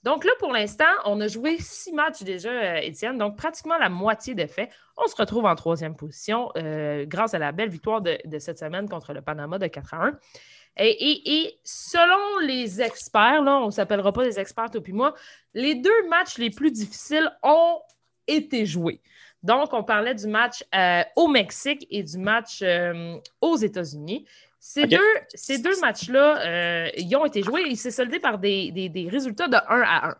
Donc là, pour l'instant, on a joué six matchs déjà, euh, Étienne, donc pratiquement la moitié des faits. On se retrouve en troisième position euh, grâce à la belle victoire de, cette semaine contre le Panama de 4 à 1. Et, selon les experts, là, on ne s'appellera pas des experts, toi puis moi, les deux matchs les plus difficiles ont été joués. Donc, on parlait du match euh, au Mexique et du match aux États-Unis. Ces, deux, ces deux matchs-là, euh, ils ont été joués. Ils s'est soldé par des, des, résultats de 1 à 1.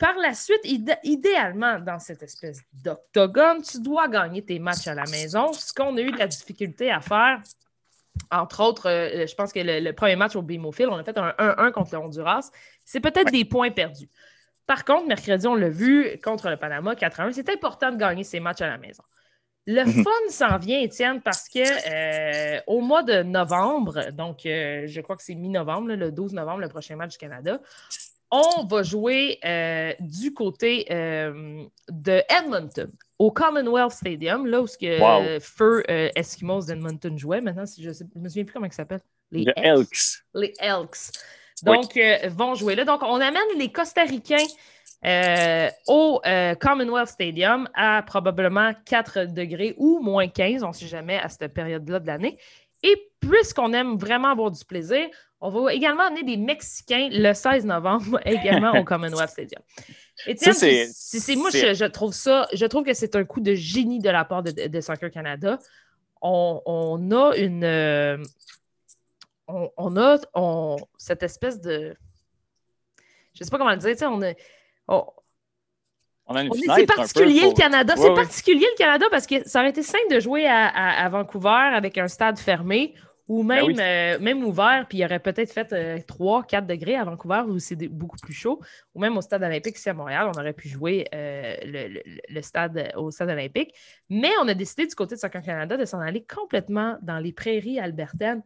Par la suite, idéalement, dans cette espèce d'octogone, tu dois gagner tes matchs à la maison. Ce qu'on a eu de la difficulté à faire, entre autres, euh, je pense que le, premier match au Bimofil, on a fait un 1-1 contre le Honduras. C'est peut-être des points perdus. Par contre, mercredi, on l'a vu contre le Panama 4-1. C'est important de gagner ces matchs à la maison. Le mhm. fun s'en vient, Étienne, parce que euh, au mois de novembre, donc euh, je crois que c'est mi-novembre, le 12 novembre, le prochain match du Canada, on va jouer euh, du côté de Edmonton, au Commonwealth Stadium, là où ce que Feu Eskimos d'Edmonton jouait. Maintenant, si je ne me souviens plus comment ils s'appellent. Les Elks. Les Elks. Donc, vont jouer là. Donc, on amène les Costa Ricains euh, au euh, Commonwealth Stadium à probablement 4 degrés ou moins 15, on ne sait jamais à cette période-là de l'année. Et puisqu'on aime vraiment avoir du plaisir, on va également amener des Mexicains le 16 novembre également au Commonwealth Stadium. Et c'est, moi, je, trouve ça, je trouve que c'est un coup de génie de la part de, Soccer Canada. On, a une. Euh, on, a cette espèce de. Je ne sais pas comment le dire, on a c'est particulier le Canada. c'est particulier le Canada parce que ça aurait été simple de jouer à, Vancouver avec un stade fermé ou ben même, euh, même ouvert, puis il y aurait peut-être fait 3, euh, 4 degrés à Vancouver où c'est beaucoup plus chaud, ou même au stade olympique ici à Montréal, on aurait pu jouer euh, le, stade au stade olympique. Mais on a décidé du côté de Soccer Canada de s'en aller complètement dans les prairies albertaines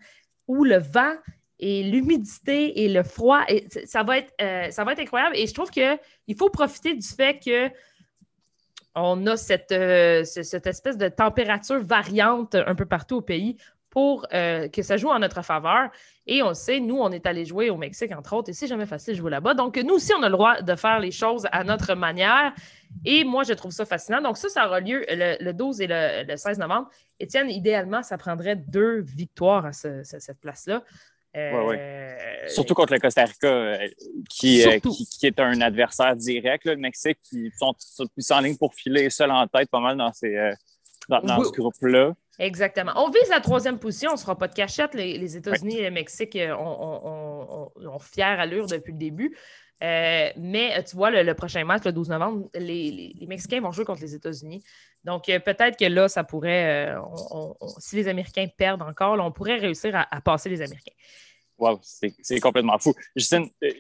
où le vent et l'humidité et le froid, ça, va être, euh, ça va être incroyable. Et je trouve qu'il faut profiter du fait que on a cette, euh, cette espèce de température variante un peu partout au pays pour que ça joue en notre faveur. Et on sait, nous, on est allé jouer au Mexique, entre autres, et c'est jamais facile de jouer là-bas. Donc, nous aussi, on a le droit de faire les choses à notre manière. Et moi, je trouve ça fascinant. Donc, ça, ça aura lieu le, 12 et le, 16 novembre. Étienne, idéalement, ça prendrait deux victoires à cette place-là. Euh, Surtout contre le Costa Rica, euh, euh, qui, qui, est un adversaire direct. le Mexique, qui sont, plus en ligne pour filer seul en tête pas mal dans, ces, dans, ce groupe-là. Exactement. On vise la troisième position, on ne sera pas de cachette. Les, États-Unis et le Mexique ont, ont, fière allure depuis le début. mais tu vois, le, prochain match, le 12 novembre, les, Mexicains vont jouer contre les États-Unis. Donc, peut-être que là, ça pourrait, si les Américains perdent encore, on pourrait réussir à passer les Américains. Wow, c'est complètement fou. Justine, euh,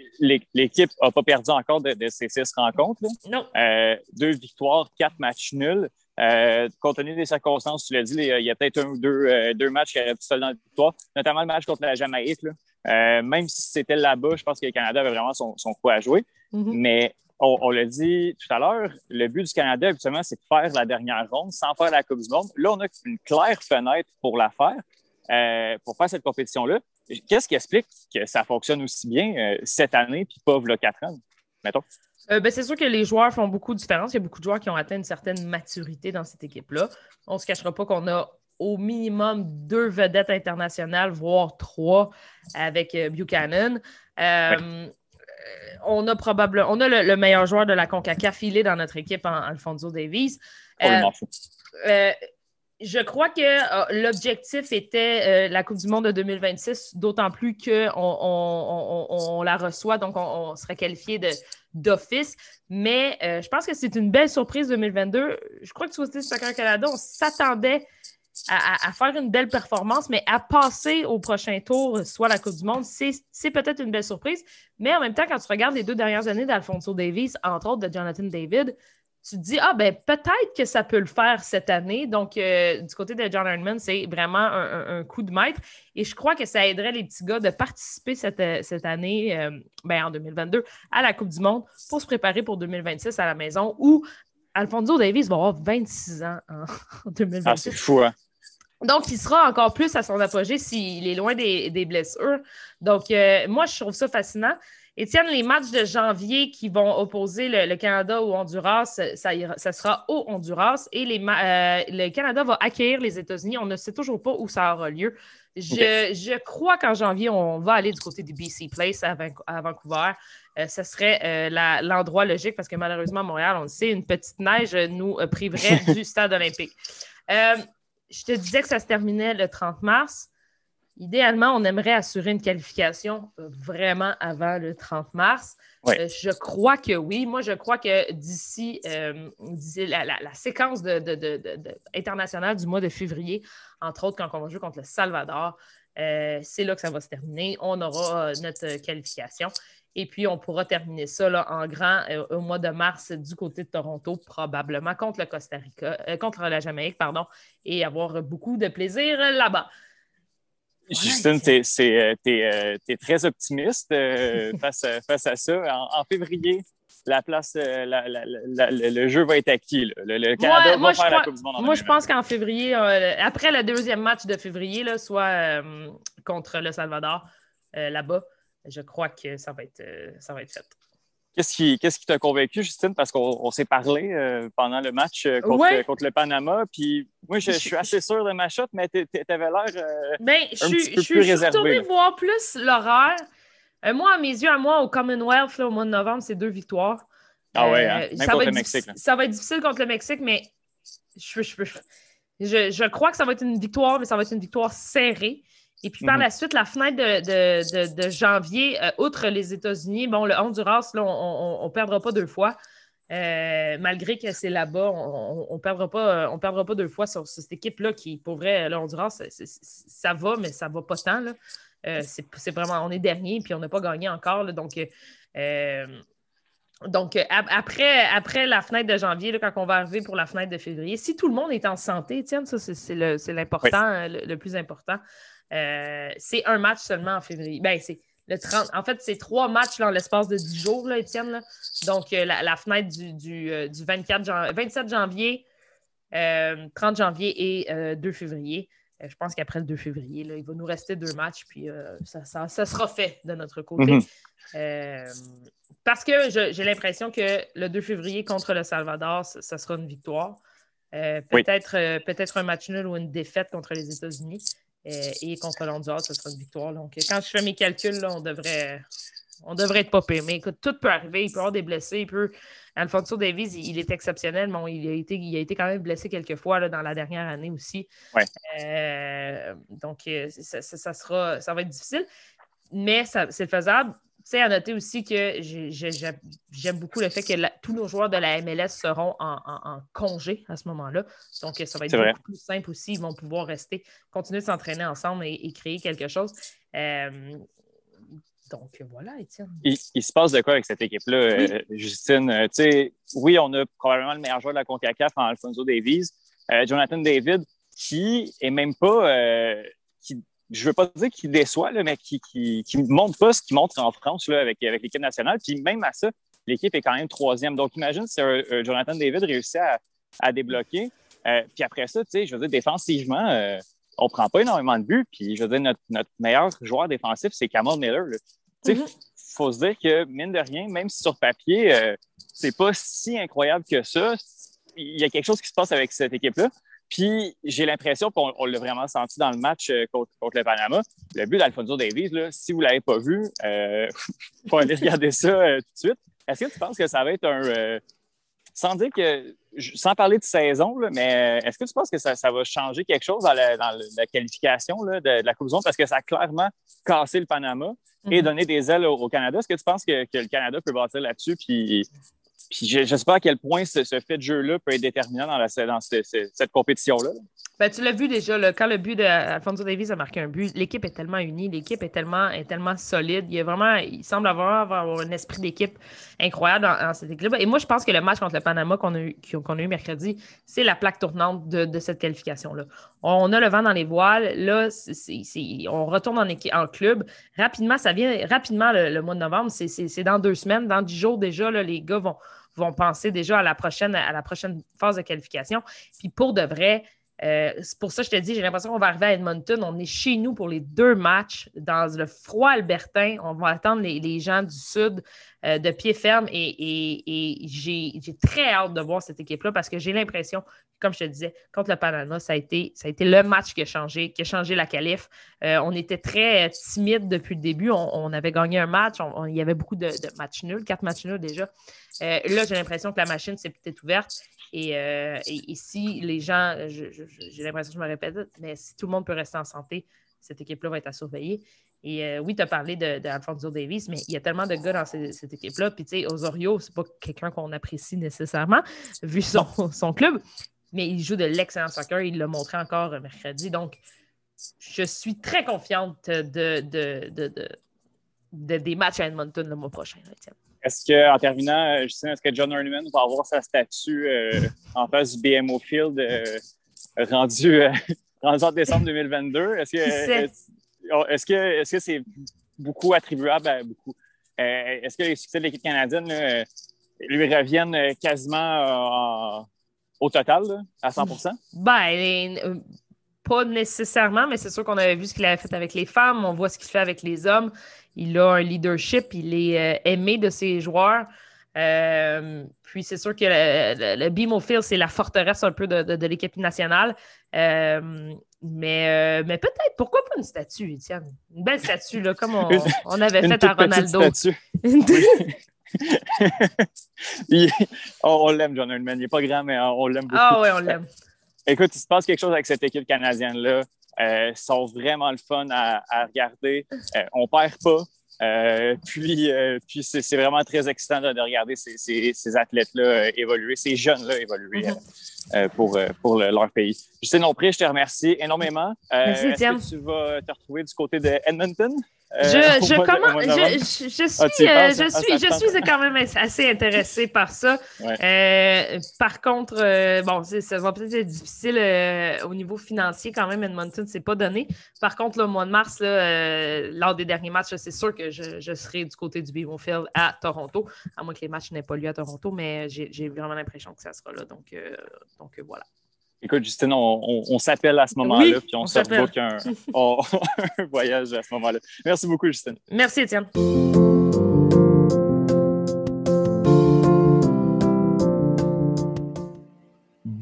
l'équipe n'a pas perdu encore de, ces six rencontres. Non. Euh, deux victoires, quatre matchs nuls. Euh, compte tenu des circonstances, tu l'as dit, il y a peut-être un ou deux, matchs qui auraient pu dans la victoire, notamment le match contre la Jamaïque. même si c'était là-bas, je pense que le Canada avait vraiment son, son coup à jouer. Mm-hmm. Mais on, l'a dit tout à l'heure, le but du Canada, habituellement, c'est de faire la dernière ronde sans faire la Coupe du Monde. Là, on a une claire fenêtre pour la faire, pour faire cette compétition-là. Qu'est-ce qui explique que ça fonctionne aussi bien euh, cette année puis pas le quatre ans, mettons? Euh, ben, c'est sûr que les joueurs font beaucoup de différence. Il y a beaucoup de joueurs qui ont atteint une certaine maturité dans cette équipe-là. On ne se cachera pas qu'on a au minimum deux vedettes internationales, voire trois avec euh, Buchanan. On a probablement on a le, meilleur joueur de la CONCACAF filé dans notre équipe en Alfonso Davies. Oh, je crois que euh, l'objectif était euh, la Coupe du Monde de 2026, d'autant plus qu'on on, la reçoit, donc on, serait qualifié d'office. Mais euh, je pense que c'est une belle surprise 2022. Je crois que sur Soccer Canada, on s'attendait à, faire une belle performance, mais à passer au prochain tour, soit la Coupe du Monde, c'est peut-être une belle surprise. Mais en même temps, quand tu regardes les deux dernières années d'Alfonso Davis, entre autres de Jonathan David, tu te dis, ah, ben peut-être que ça peut le faire cette année. Donc, euh, du côté de John Herdman, c'est vraiment un, coup de maître. Et je crois que ça aiderait les petits gars de participer cette, euh, année, euh, ben, en 2022, à la Coupe du Monde pour se préparer pour 2026 à la maison où Alfonso Davis va avoir 26 ans en 2026. Ah, c'est fou, hein? Donc, il sera encore plus à son apogée s'il est loin des, des blessures. Donc, moi, je trouve ça fascinant. Étienne, les matchs de janvier qui vont opposer le, Canada au Honduras, ça, sera au Honduras et les, euh, le Canada va accueillir les États-Unis. On ne sait toujours pas où ça aura lieu. Je, crois qu'en janvier, on va aller du côté du BC Place à, Vancouver. Euh, ce serait euh, l'endroit logique parce que malheureusement, à Montréal, on le sait, une petite neige nous priverait du stade olympique. je te disais que ça se terminait le 30 mars. Idéalement, on aimerait assurer une qualification euh, vraiment avant le 30 mars. Euh, je crois que oui. Moi, je crois que d'ici euh, la, séquence internationale du mois de février, entre autres quand on va jouer contre le Salvador, c'est là que ça va se terminer. On aura notre qualification. Et puis, on pourra terminer ça en grand au mois de mars du côté de Toronto, probablement contre le Costa Rica, contre la Jamaïque, pardon, et avoir beaucoup de plaisir là-bas. Justine, tu es, euh, euh, très optimiste euh, face, à, face, à, ça. En, février, la place, le jeu va être acquis. Le, Canada va faire la Coupe du Monde. moi, je pense qu'en février, après le deuxième match de février, là, soit contre le Salvador, là-bas, je crois que ça va être, ça va être fait. Qu'est-ce qui qu'est-ce qui t'a convaincu, Justine? Parce qu'on s'est parlé euh, pendant le match euh, contre, le Panama. Puis moi, je, suis assez sûr de ma shot, mais tu avais l'air euh, ben, un petit peu plus réservé. Je suis retournée voir plus l'horaire. moi, à mes yeux, à moi, au Commonwealth, au mois de novembre, c'est deux victoires. Ah ouais, hein? même contre le Mexique. Ça va être difficile contre le Mexique, mais je, je, je, je, crois que ça va être une victoire, mais ça va être une victoire serrée. Et puis par mhm. la suite, la fenêtre de, janvier, euh, outre les États-Unis, bon, le Honduras, là, on ne perdra pas deux fois. Euh, malgré que c'est là-bas, on ne perdra, pas, on perdra pas deux fois sur, cette équipe-là qui, pour vrai, le Honduras, ça va, mais ça ne va pas tant. Euh, c'est vraiment, on est dernier, puis on n'a pas gagné encore. donc, donc après, après la fenêtre de janvier, quand on va arriver pour la fenêtre de février, si tout le monde est en santé, tiens, ça, c'est l'important, le, plus important. Euh, c'est un match seulement en février. Ben, c'est le 30. En fait, c'est trois matchs dans l'espace de 10 jours, là, Étienne. Donc, euh, la, fenêtre du, 24 27 janvier, 30 euh, janvier et 2 février. je pense qu'après le 2 février, il va nous rester deux matchs, puis ça, ça, sera fait de notre côté. Mm-hmm. parce que j'ai l'impression que le 2 février contre le Salvador, ça, sera une victoire. peut-être peut-être un match nul ou une défaite contre les États-Unis. Et contre l'Honduras, ce sera une victoire. Donc, quand je fais mes calculs, là, on devrait on devrait être pas Mais écoute, tout peut arriver. Il peut y avoir des blessés. Il peut... Alfonso Davis, il, est exceptionnel. mais il, a été, il a été quand même blessé quelques fois là, dans la dernière année aussi. Euh, donc, euh, ça, sera, ça va être difficile. Mais c'est faisable. Tu sais, à noter aussi que j'aime beaucoup le fait que tous nos joueurs de la MLS seront en, congé à ce moment-là. Donc, ça va être beaucoup plus simple aussi. Ils vont pouvoir rester, continuer de s'entraîner ensemble et, créer quelque chose. Euh, donc voilà, Étienne. Il, se passe de quoi avec cette équipe-là, euh, Justine? Euh, sais, oui, on a probablement le meilleur joueur de la CONCACAF en Alfonso Davies. Euh, Jonathan David, qui est même pas. qui, je ne veux pas dire qu'il déçoit, mais qui ne montre pas ce qu'il montre en France là, avec, avec l'équipe nationale. Puis même à ça, l'équipe est quand même troisième. Donc imagine si Jonathan David réussit à, à débloquer. puis après ça, je veux dire, défensivement, on prend pas énormément de buts. Puis, je veux dire, notre, notre meilleur joueur défensif, c'est Kamal Miller. Il mm-hmm. faut se dire que, mine de rien, même si sur papier, euh, c'est pas si incroyable que ça, il y a quelque chose qui se passe avec cette équipe-là. Puis, j'ai l'impression, qu'on on, l'a vraiment senti dans le match euh, contre, contre, le Panama, le but d'Alfonso Davies, là, si vous ne l'avez pas vu, il euh, faut aller regarder ça tout de suite. Est-ce que tu penses que ça va être un, sans dire que, sans parler de saison, mais est-ce que tu penses que ça, va changer quelque chose dans la, qualification de, la Coupe du Monde? Parce que ça a clairement cassé le Panama et mhm. donné des ailes au, Canada. Est-ce que tu penses que, le Canada peut bâtir là-dessus? Puis, puis je ne sais pas à quel point ce, fait de jeu-là peut être déterminant dans, la, dans cette compétition-là. Ben, tu l'as vu déjà, quand le but d'Alfonso Davis a marqué un but, l'équipe est tellement unie, l'équipe est tellement, est tellement solide. Il, y a vraiment, il semble avoir, avoir un esprit d'équipe incroyable dans, cette équipe. Et moi, je pense que le match contre le Panama qu'on a, a eu mercredi, c'est la plaque tournante de, cette qualification-là. On a le vent dans les voiles. Là, on retourne en, en, club. Rapidement, ça vient rapidement le, mois de novembre. C'est dans deux semaines, dans dix jours déjà, là, les gars vont, vont penser déjà à la prochaine, à la prochaine phase de qualification. Puis pour de vrai, euh, c'est pour ça que je te dis, j'ai l'impression qu'on va arriver à Edmonton. On est chez nous pour les deux matchs dans le froid albertain. On va attendre les, gens du Sud euh, de pied ferme et, j'ai très hâte de voir cette équipe-là parce que j'ai l'impression, comme je te disais, contre le Panama, ça a été, ça a été le match qui a changé, qui a changé la qualif. Euh, on était très timide depuis le début. On, avait gagné un match. il y avait beaucoup de, de, matchs nuls, quatre matchs nuls déjà. là, j'ai l'impression que la machine s'est peut-être ouverte. Euh, et, si les gens, j'ai l'impression que je me répète, mais si tout le monde peut rester en santé, cette équipe-là va être à surveiller. Et euh, oui, tu as parlé d'Alfonso de, Davis, mais il y a tellement de gars dans cette équipe-là. Puis, tu sais, Osorio, c'est pas quelqu'un qu'on apprécie nécessairement, vu son, club, mais il joue de l'excellent soccer. Il l'a montré encore mercredi. Donc, je suis très confiante de, de des matchs à Edmonton le mois prochain. Est-ce qu'en terminant, je sais, est-ce que John Hurleyman va avoir sa statue euh, en face du BMO Field euh, rendu, euh, rendu, en décembre 2022? Est-ce que est-ce que est-ce que c'est beaucoup attribuable à beaucoup? est-ce que les succès de l'équipe canadienne lui reviennent quasiment au total, à 100% Ben, pas nécessairement, mais c'est sûr qu'on avait vu ce qu'il avait fait avec les femmes, on voit ce qu'il fait avec les hommes. Il a un leadership, il est euh, aimé de ses joueurs. Euh, puis c'est sûr que le, le, BMO c'est la forteresse un peu de, l'équipe nationale. Euh, mais, mais peut-être, pourquoi pas une statue, Étienne? Une belle statue, là, comme on, avait fait à Ronaldo. on, l'aime, John Herdman. Il n'est pas grand, mais on l'aime beaucoup. Ah oui, on l'aime. Écoute, il se passe quelque chose avec cette équipe canadienne-là. Euh, sont vraiment le fun à, regarder. Euh, on perd pas. Euh, puis, puis c'est vraiment très excitant de, regarder ces, athlètes-là évoluer, ces jeunes-là évoluer pour, pour leur pays. Justin Lompré, je te remercie énormément. Merci, Est-ce que tu vas te retrouver du côté de Edmonton? Euh, je, je, commence, je, je, ah, suis, euh, je, suis, je suis quand même assez intéressée par ça. Euh, par contre, bon, ça va peut-être être difficile au niveau financier quand même. Edmonton, c'est pas donné. Par contre, le mois de mars, là, lors des derniers matchs, c'est sûr que je, serai du côté du Field à Toronto, à moins que les matchs n'aient pas lieu à Toronto, mais j'ai vraiment l'impression que ça sera là. Donc, donc voilà. Écoute, Justine, on, s'appelle à ce moment-là, puis on, se book un, un voyage à ce moment-là. Merci beaucoup, Justine. Merci, Étienne.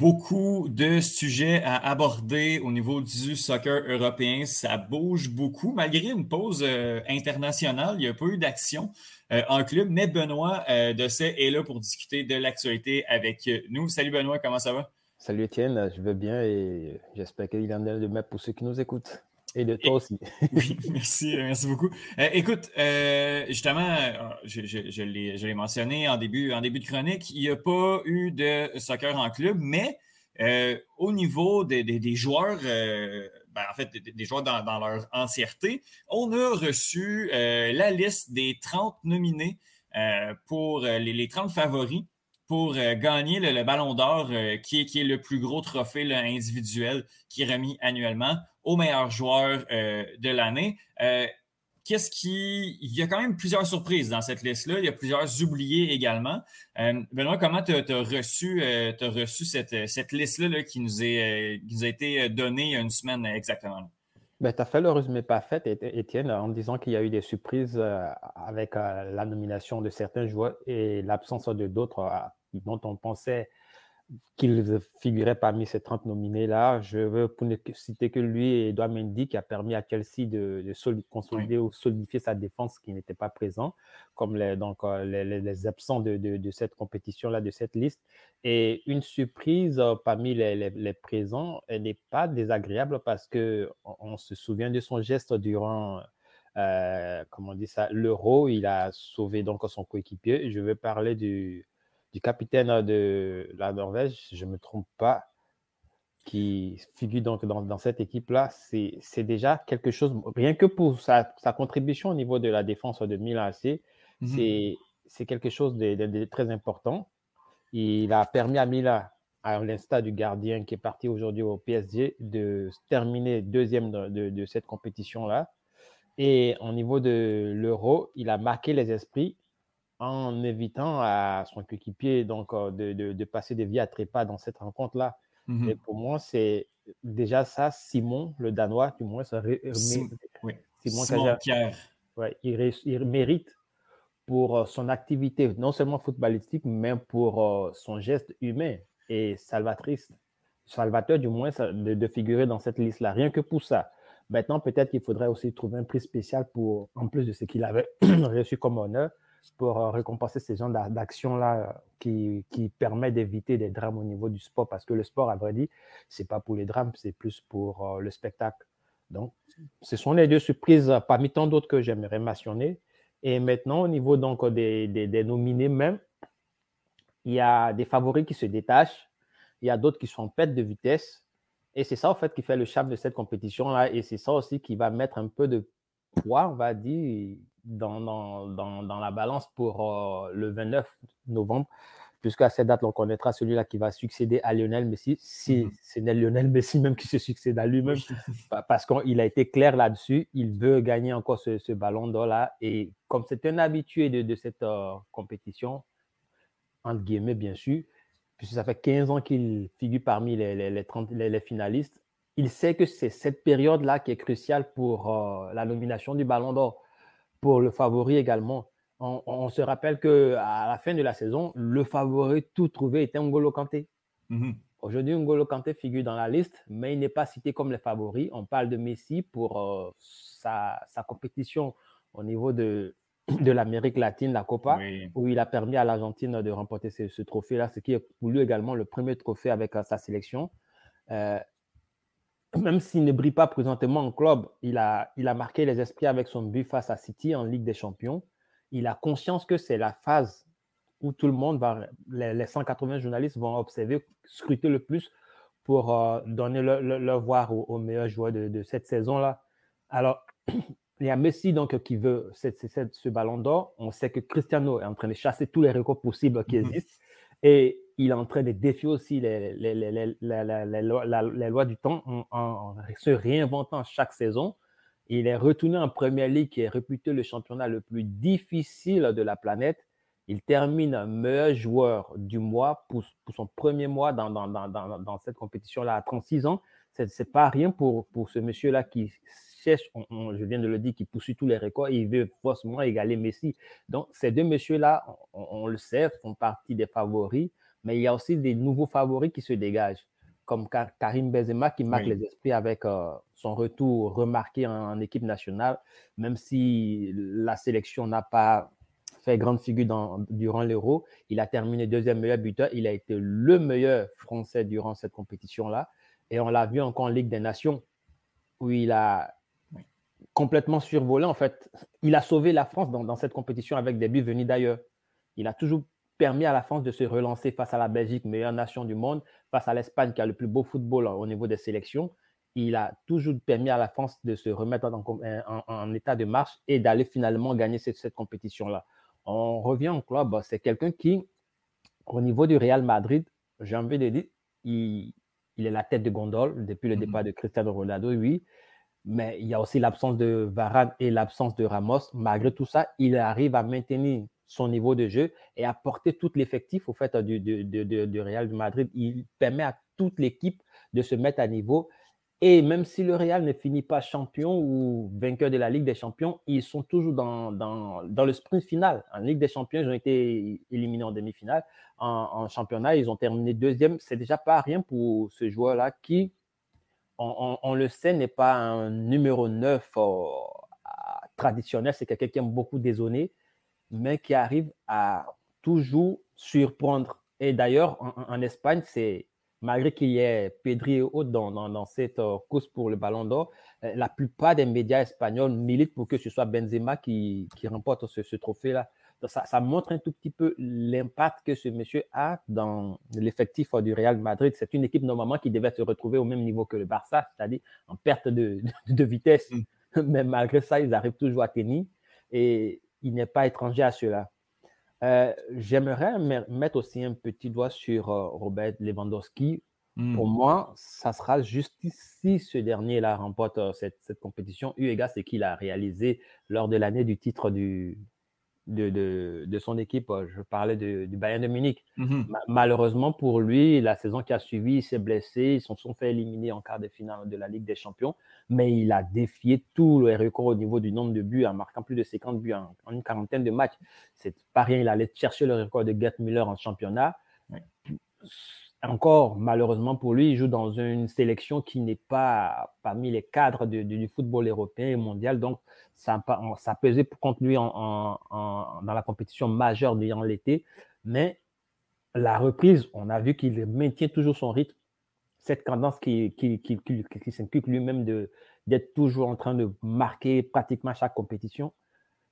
beaucoup de sujets à aborder au niveau du soccer européen. Ça bouge beaucoup. Malgré une pause euh, internationale, il n'y a pas eu d'action euh, en club. Mais Benoît euh, Dessay est là pour discuter de l'actualité avec nous. Salut Benoît, comment ça va? Salut Étienne, je vais bien et j'espère qu'il en est de même pour ceux qui nous écoutent. Et de toi aussi. oui, merci, merci beaucoup. écoute, justement, je, je l'ai mentionné en début, en début de chronique, il n'y a pas eu de soccer en club, mais euh, au niveau des, joueurs, euh, ben, en fait, des, joueurs dans, leur entièreté, on a reçu euh, la liste des 30 nominés pour les, 30 favoris pour gagner le, Ballon d'Or, qui, est, qui est le plus gros trophée individuel qui est remis annuellement aux meilleurs joueurs de l'année qu'est-ce qui. Il y a quand même plusieurs surprises dans cette liste-là. Il y a plusieurs oubliés également. Euh, Benoît, comment tu as, reçu, euh, reçu cette, cette liste-là qui, nous euh, qui nous a été donnée il y a une semaine exactement? Ben, tu as fait le résumé parfait, Étienne, en disant qu'il y a eu des surprises avec la nomination de certains joueurs et l'absence de d'autres dont on pensait qu'il figurait parmi ces 30 nominés-là. Je veux pour ne citer que lui et Edouard Mendy qui a permis à Chelsea de, consolider ou solidifier sa défense qui n'était pas présent, comme les, donc, euh, les, absents de, cette compétition-là, de cette liste. Et une surprise euh, parmi les, présents, elle n'est pas désagréable parce que on, se souvient de son geste durant euh, comment on dit ça, l'euro. Il a sauvé donc son coéquipier. Je veux parler du du capitaine euh, de la Norvège, je ne me trompe pas, qui figure donc dans, cette équipe-là, c'est déjà quelque chose, rien que pour sa, contribution au niveau de la défense de Milan AC, mmh c'est quelque chose de, très important. Il a permis à Milan, à l'instar du gardien qui est parti aujourd'hui au PSG, de terminer deuxième de cette compétition-là. Et au niveau de l'euro, il a marqué les esprits en évitant à son coéquipier donc euh, de, de, passer des vies à trépas dans cette rencontre-là. Mmh Et pour moi, c'est déjà ça, Simon, le Danois, du moins, ça Simon, Simon Ouais, il, mérite pour euh, son activité, non seulement footballistique, mais pour euh, son geste humain et salvatrice, salvateur du moins, de, de figurer dans cette liste-là. Rien que pour ça. Maintenant, peut-être qu'il faudrait aussi trouver un prix spécial pour, en plus de ce qu'il avait reçu comme honneur, pour euh, récompenser ces gens d'actions-là qui, qui permettent d'éviter des drames au niveau du sport. Parce que le sport, à vrai dire, ce n'est pas pour les drames, c'est plus pour euh, le spectacle. Donc, ce sont les deux surprises parmi tant d'autres que j'aimerais mentionner. Et maintenant, au niveau donc des, des, nominés même, il y a des favoris qui se détachent, il y a d'autres qui sont en perte de vitesse. Et c'est ça, en fait, qui fait le charme de cette compétition-là. Et c'est ça aussi qui va mettre un peu de poids, on va dire, dans, dans, dans, la balance pour euh, le 29 novembre, puisqu'à cette date, on connaîtra celui-là qui va succéder à Lionel Messi, si mhm. c'est Lionel Messi même qui se succède à lui-même, parce qu'il a été clair là-dessus, il veut gagner encore ce, ce ballon d'or-là, et comme c'est un habitué de, de cette euh, compétition, entre guillemets bien sûr, puisque ça fait 15 ans qu'il figure parmi les, les, les, 30, les finalistes, il sait que c'est cette période-là qui est cruciale pour euh, la nomination du ballon d'or pour le favori également. On, se rappelle que à la fin de la saison, le favori tout trouvé était Ngolo Kanté. Mhm. Aujourd'hui, Ngolo Kanté figure dans la liste, mais il n'est pas cité comme le favori. On parle de Messi pour euh, sa, compétition au niveau de, de l'Amérique latine, la Copa, où il a permis à l'Argentine de remporter ce, trophée-là, ce qui est pour lui également le premier trophée avec euh, sa sélection. Euh, même s'il ne brille pas présentement en club, il a, il a marqué les esprits avec son but face à City en Ligue des Champions. Il a conscience que c'est la phase où tout le monde va, les, 180 journalistes vont observer, scruter le plus pour euh, donner le, le, voir au, meilleur joueur de, cette saison-là. Alors, il y a Messi donc, qui veut ce ballon d'or. On sait que Cristiano est en train de chasser tous les records possibles qui mhm. existent. Et il est en train de défier aussi les, les, les, les lois du temps en, se réinventant chaque saison. Il est retourné en Première Ligue, qui est réputé le championnat le plus difficile de la planète. Il termine meilleur joueur du mois pour, son premier mois dans, dans, cette compétition-là à 36 ans. Ce n'est pas rien pour, pour ce monsieur-là qui cherche, je viens de le dire, qui poursuit tous les records et il veut forcément égaler Messi. Donc, ces deux messieurs-là, on, le sait, font partie des favoris, mais il y a aussi des nouveaux favoris qui se dégagent, comme Karim Benzema qui marque les esprits avec euh, son retour remarqué en, équipe nationale, même si la sélection n'a pas fait grande figure durant l'Euro. Il a terminé deuxième meilleur buteur. Il a été le meilleur Français durant cette compétition-là. Et on l'a vu encore en Ligue des Nations, où il a complètement survolé. En fait, il a sauvé la France dans, cette compétition avec des buts venus d'ailleurs. Il a toujours permis à la France de se relancer face à la Belgique, meilleure nation du monde, face à l'Espagne qui a le plus beau football au niveau des sélections. Il a toujours permis à la France de se remettre en, état de marche et d'aller finalement gagner cette, compétition-là. On revient en club, c'est quelqu'un qui, au niveau du Real Madrid, j'ai envie de dire, il, est la tête de gondole depuis le mm-hmm. départ de Cristiano Ronaldo, oui mais il y a aussi l'absence de Varane et l'absence de Ramos. Malgré tout ça, il arrive à maintenir son niveau de jeu et à porter tout l'effectif au fait du, du, Real de Madrid. Il permet à toute l'équipe de se mettre à niveau. Et même si le Real ne finit pas champion ou vainqueur de la Ligue des Champions, ils sont toujours dans, dans, dans le sprint final. En Ligue des Champions, ils ont été éliminés en demi-finale. En, championnat, ils ont terminé deuxième. C'est déjà pas rien pour ce joueur-là qui, on, le sait, n'est pas un numéro 9 euh, traditionnel. C'est quelqu'un qui aime beaucoup dézonner, mais qui arrive à toujours surprendre. Et d'ailleurs, en, Espagne, c'est malgré qu'il y ait Pedri et autres dans, cette euh, course pour le ballon d'or, euh, la plupart des médias espagnols militent pour que ce soit Benzema qui, remporte ce trophée-là ça, montre un tout petit peu l'impact que ce monsieur a dans l'effectif du Real Madrid. C'est une équipe normalement qui devait se retrouver au même niveau que le Barça, c'est-à-dire en perte de, vitesse. Mm. Mais malgré ça, ils arrivent toujours à tenir et il n'est pas étranger à cela. Euh, j'aimerais mettre aussi un petit doigt sur euh, Robert Lewandowski. Mm. Pour moi, ça sera juste ici ce dernier-là remporte euh, cette, cette, compétition, eu égard ce qu'il a réalisé lors de l'année du titre du, de, de, son équipe. Euh, je parlais du Bayern de Munich. Mmh malheureusement pour lui, la saison qui a suivi, il s'est blessé. Ils se sont fait éliminer en quart de finale de la Ligue des Champions. Mais il a défié tous les records au niveau du nombre de buts en marquant plus de 50 buts en, une quarantaine de matchs. C'est pas rien. Il allait chercher le record de Gerd Müller en championnat encore, malheureusement pour lui, il joue dans une sélection qui n'est pas parmi les cadres du football européen et mondial. Donc, ça, ça pesait contre lui en, dans la compétition majeure durant l'été. Mais la reprise, on a vu qu'il maintient toujours son rythme. Cette tendance qui, qui, qui, qui, lui-même d'être toujours en train de marquer pratiquement chaque compétition.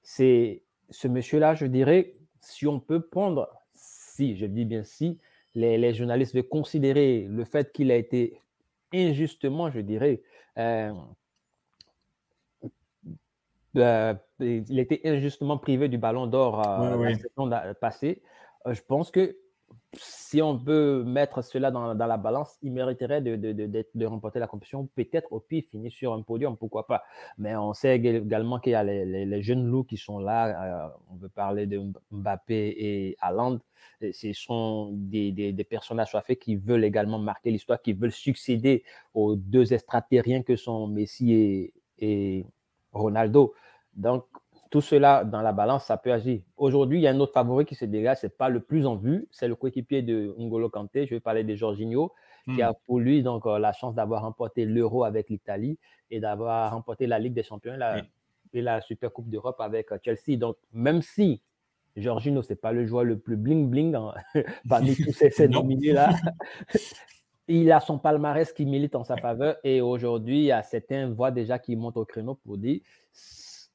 C'est ce monsieur-là, je dirais, si on peut prendre, si, je dis bien si, les, journalistes veulent considérer le fait qu'il a été injustement, je dirais, euh, euh, il a été injustement privé du ballon d'or euh, la saison passée. je pense que si on peut mettre cela dans, la balance, il mériterait de, de, remporter la compétition, peut-être au pire finir sur un podium, pourquoi pas. Mais on sait également qu'il y a les, jeunes loups qui sont là. Euh, on veut parler de Mbappé et Haaland. Ce sont des, des, personnages faits qui veulent également marquer l'histoire, qui veulent succéder aux deux extraterriens que sont Messi et, et Ronaldo. Donc, tout cela dans la balance, ça peut agir. Aujourd'hui, il y a un autre favori qui se dégage, ce n'est pas le plus en vue, c'est le coéquipier de Ngolo Kanté, je vais parler de Jorginho, qui a hmm. pour lui donc euh, la chance d'avoir remporté l'Euro avec l'Italie et d'avoir remporté la Ligue des Champions et la Super Coupe d'Europe avec euh, Chelsea. Donc, même si Jorginho, ce n'est pas le joueur le plus bling-bling parmi tous ces, nominés-là, il a son palmarès qui milite en sa faveur et aujourd'hui, il y a certains voix déjà qui montent au créneau pour dire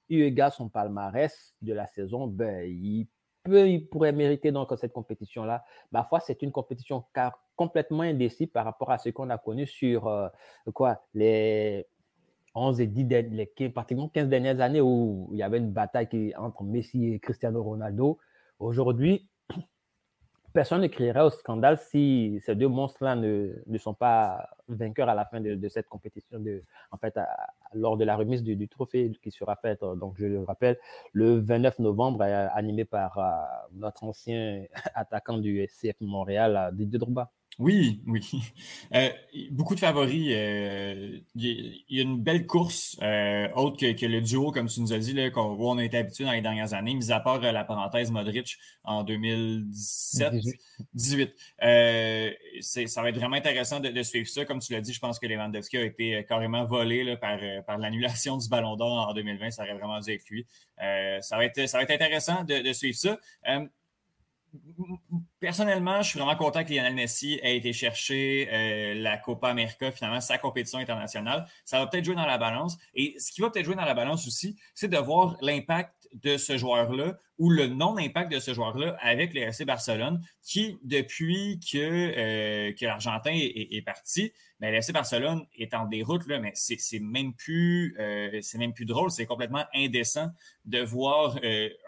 eu égard son palmarès de la saison, ben, il, peut, il pourrait mériter cette compétition-là. Parfois, c'est une compétition complètement indécis par rapport à ce qu'on a connu sur euh, quoi, les 11 et 10 les pratiquement 15 dernières années où il y avait une bataille entre Messi et Cristiano Ronaldo. Aujourd'hui, personne ne crierait au scandale si ces deux monstres-là ne, sont pas vainqueurs à la fin de, cette compétition, de, en fait, lors de la remise du, trophée qui sera faite, donc je le rappelle, le 29 novembre, animé par notre ancien attaquant du CF Montréal, Didier Drouba. Oui, oui. Euh, beaucoup de favoris. Euh, il y, a une belle course, euh, autre que, le duo, comme tu nous as dit, où on a été habitué dans les dernières années, mis à part la parenthèse Modric en 2017, 18. ça va être vraiment intéressant de, suivre ça. Comme tu l'as dit, je pense que Lewandowski a été carrément volé par, par l'annulation du Ballon d'Or en 2020. Ça aurait vraiment dû être lui. ça, va être, ça va être intéressant de, de suivre ça personnellement, je suis vraiment content que Lionel Messi ait été chercher euh, la Copa América, finalement, sa compétition internationale. Ça va peut-être jouer dans la balance. Et ce qui va peut-être jouer dans la balance aussi, c'est de voir l'impact de ce joueur-là ou le non-impact de ce joueur-là avec le FC Barcelone, qui, depuis que, euh, l'Argentin est, parti, mais le FC Barcelone est en déroute, là, mais c'est même, plus, euh, même plus drôle, c'est complètement indécent de voir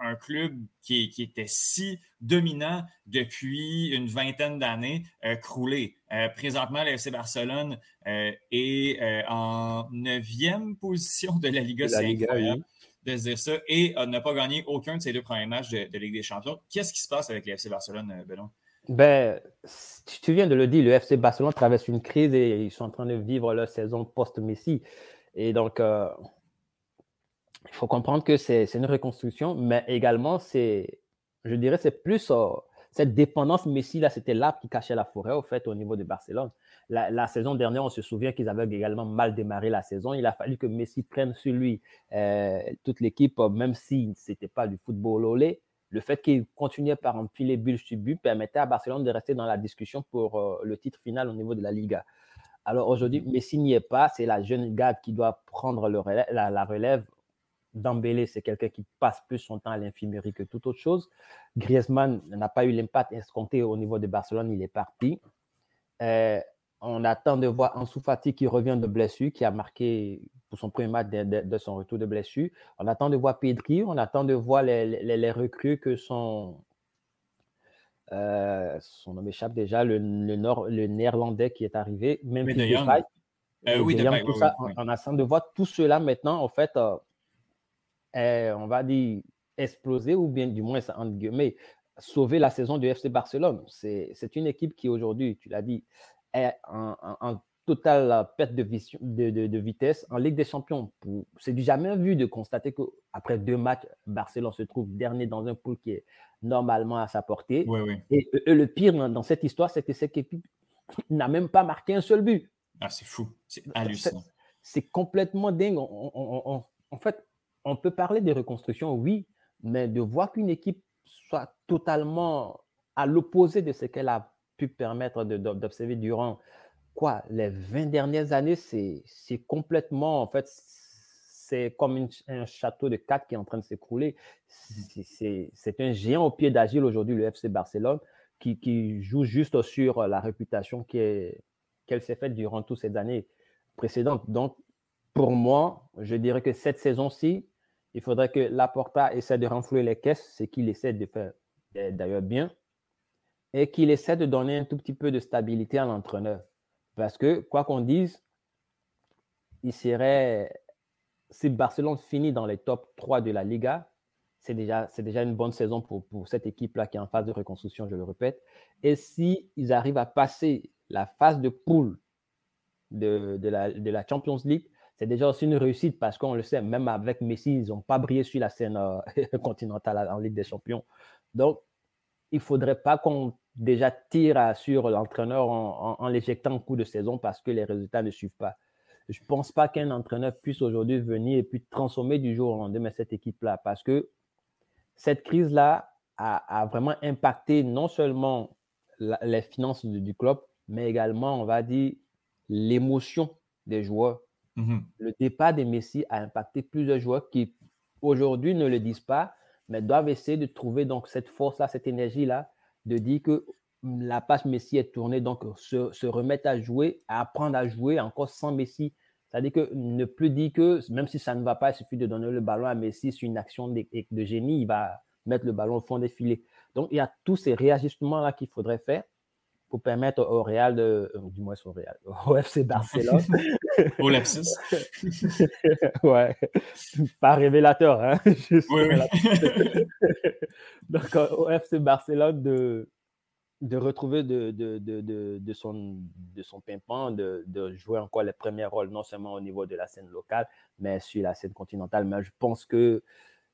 un club qui, était si dominant depuis une vingtaine d'années crouler. présentement, le FC Barcelone est en neuvième position de la Liga. C'est incroyable de dire ça et euh, n'a pas gagné aucun de ses deux premiers matchs de, Ligue des Champions. Qu'est-ce qui se passe avec le FC Barcelone, euh, Benoît? Ben, tu viens de le dire, le FC Barcelone traverse une crise et ils sont en train de vivre leur saison post-Messi. Et donc, euh, il faut comprendre que c'est une reconstruction, mais également, c'est, je dirais, c'est plus cette dépendance Messi, là, c'était l'arbre qui cachait la forêt, au fait, au niveau de Barcelone. La, saison dernière, on se souvient qu'ils avaient également mal démarré la saison. Il a fallu que Messi prenne sur lui euh, toute l'équipe, même si ce n'était pas du football olé. Le fait qu'il continuait par empiler bulle sur permettait à Barcelone de rester dans la discussion pour euh, le titre final au niveau de la Liga. Alors aujourd'hui, Messi n'y est pas. C'est la jeune garde qui doit prendre la relève Dembélé, c'est quelqu'un qui passe plus son temps à l'infirmerie que toute autre chose. Griezmann n'a pas eu l'impact escompté au niveau de Barcelone, il est parti. Euh, on attend de voir Ansu Fati qui revient de blessure, qui a marqué pour son premier match de, son retour de blessure. On attend de voir Pedri, on attend de voir les, recrues que sont euh, son nom m'échappe déjà, le, nord, le néerlandais qui est arrivé, même si euh, oui, on, attend de voir tout cela maintenant, en fait, eh, on va dire, exploser ou bien du moins, entre guillemets, sauver la saison du FC Barcelone. C'est une équipe qui aujourd'hui, tu l'as dit, est en, totale perte de, de, vitesse en Ligue des Champions. C'est du jamais vu de constater qu'après deux matchs, Barcelone se trouve dernier dans un pool qui est normalement à sa portée. Et, le pire dans, cette histoire, c'est que cette équipe n'a même pas marqué un seul but. Ah, c'est fou. C'est hallucinant. C'est complètement dingue. en fait, on peut parler de reconstruction, oui, mais de voir qu'une équipe soit totalement à l'opposé de ce qu'elle a pu permettre d'observer durant quoi, les 20 dernières années, c'est complètement, en fait, c'est comme un château de cartes qui est en train de s'écrouler. C'est un géant au pied d'agile aujourd'hui, le FC Barcelone, qui, joue juste sur la réputation qu'elle s'est faite durant toutes ces années précédentes. Donc, pour moi, je dirais que cette saison-ci, il faudrait que Laporta essaie de renflouer les caisses, ce qu'il essaie de faire d'ailleurs bien, et qu'il essaie de donner un tout petit peu de stabilité à l'entraîneur. Parce que, quoi qu'on dise, il serait, si Barcelone finit dans les top 3 de la Liga, c'est déjà, une bonne saison pour, cette équipe-là qui est en phase de reconstruction, je le répète. Et s'ils ils arrivent à passer la phase de poule de la Champions League, c'est déjà aussi une réussite parce qu'on le sait, même avec Messi, ils n'ont pas brillé sur la scène euh, continentale en Ligue des Champions. Donc, il ne faudrait pas qu'on déjà tire sur l'entraîneur en, l'éjectant en cours de saison parce que les résultats ne suivent pas. Je ne pense pas qu'un entraîneur puisse aujourd'hui venir et puis transformer du jour au lendemain cette équipe-là parce que cette crise-là a, vraiment impacté non seulement les finances du club, mais également, on va dire, l'émotion des joueurs. Mmh le départ de Messi a impacté plusieurs joueurs qui aujourd'hui ne le disent pas, mais doivent essayer de trouver donc cette force-là, cette énergie-là, de dire que la passe Messi est tournée, donc se, remettre à jouer, à apprendre à jouer encore sans Messi. C'est-à-dire que ne plus dire que même si ça ne va pas, il suffit de donner le ballon à Messi sur une action de, génie, il va, mettre le ballon au fond des filets. Donc, il y a tous ces réajustements-là qu'il faudrait faire pour permettre au Real de, euh, du moins au Real, au FC Barcelone. au lapsus. ouais, pas révélateur, hein. oui, oui. Donc, au FC Barcelone de, de retrouver de, de, de, de, son, de son pimpant, de, de jouer encore les premiers rôles, non seulement au niveau de la scène locale, mais sur la scène continentale. Mais je pense que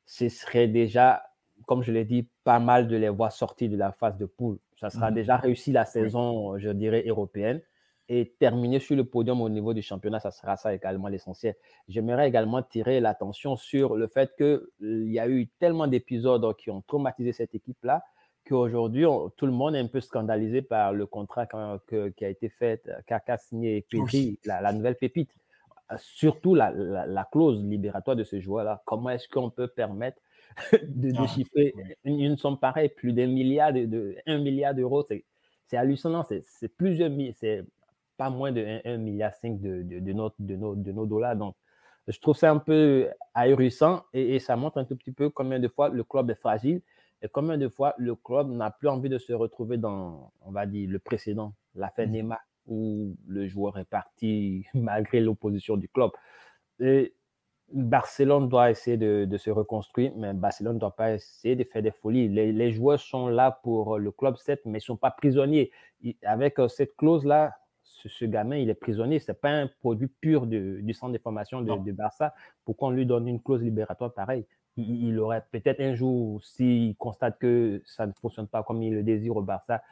ce serait déjà, comme je l'ai dit, pas mal de les voir sortir de la phase de poule. Ça sera mhm. déjà réussi la saison, je dirais, européenne. Et terminer sur le podium au niveau du championnat, ça sera ça également l'essentiel. J'aimerais également tirer l'attention sur le fait qu'il y a eu tellement d'épisodes qui ont traumatisé cette équipe-là qu'aujourd'hui, tout le monde est un peu scandalisé par le contrat qui a été fait, qu'a signé Pépi, la, nouvelle pépite. Surtout la, clause libératoire de ce joueur-là. Comment est-ce qu'on peut permettre de ah, déchiffrer une, somme pareille, plus d'un milliard, de, un milliard d'euros C'est hallucinant. C'est plusieurs c'est pas moins de 1, milliard 5 de, de, nos, de, nos, de nos dollars. Donc, je trouve ça un peu ahurissant et, et, ça montre un tout petit peu combien de fois le club est fragile et combien de fois le club n'a plus envie de se retrouver dans, on va dire, le précédent, la fin mmh. où le joueur est parti malgré l'opposition du club. Et Barcelone doit essayer de, se reconstruire, mais Barcelone ne doit pas essayer de faire des folies. Les, joueurs sont là pour le club 7, mais ils ne sont pas prisonniers. avec euh, cette clause-là, ce, gamin, il est prisonnier. Ce n'est pas un produit pur du centre de formation de, de Barça pour qu'on lui donne une clause libératoire pareille? Il, aurait peut-être un jour, s'il constate que ça ne fonctionne pas comme il le désire au Barça,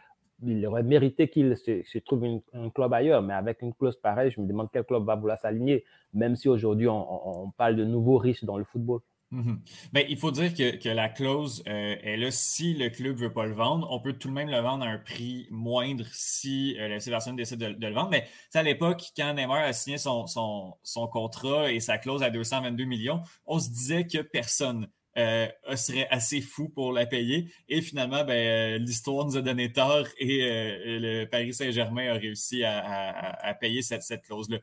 il aurait mérité qu'il se, trouve un club ailleurs. Mais avec une clause pareille, je me demande quel club va vouloir s'aligner, même si aujourd'hui on, parle de nouveaux riches dans le football. Mhm. Ben, il faut dire que, la clause euh, est là. Si le club ne veut pas le vendre, on peut tout de même le vendre à un prix moindre si euh, personne décide de, le vendre. Mais à l'époque, quand Neymar a signé son, son, contrat et sa clause à 222 millions, on se disait que personne euh, serait assez fou pour la payer. Et finalement, ben, euh, l'histoire nous a donné tort et euh, le Paris Saint-Germain a réussi à, payer cette, clause-là.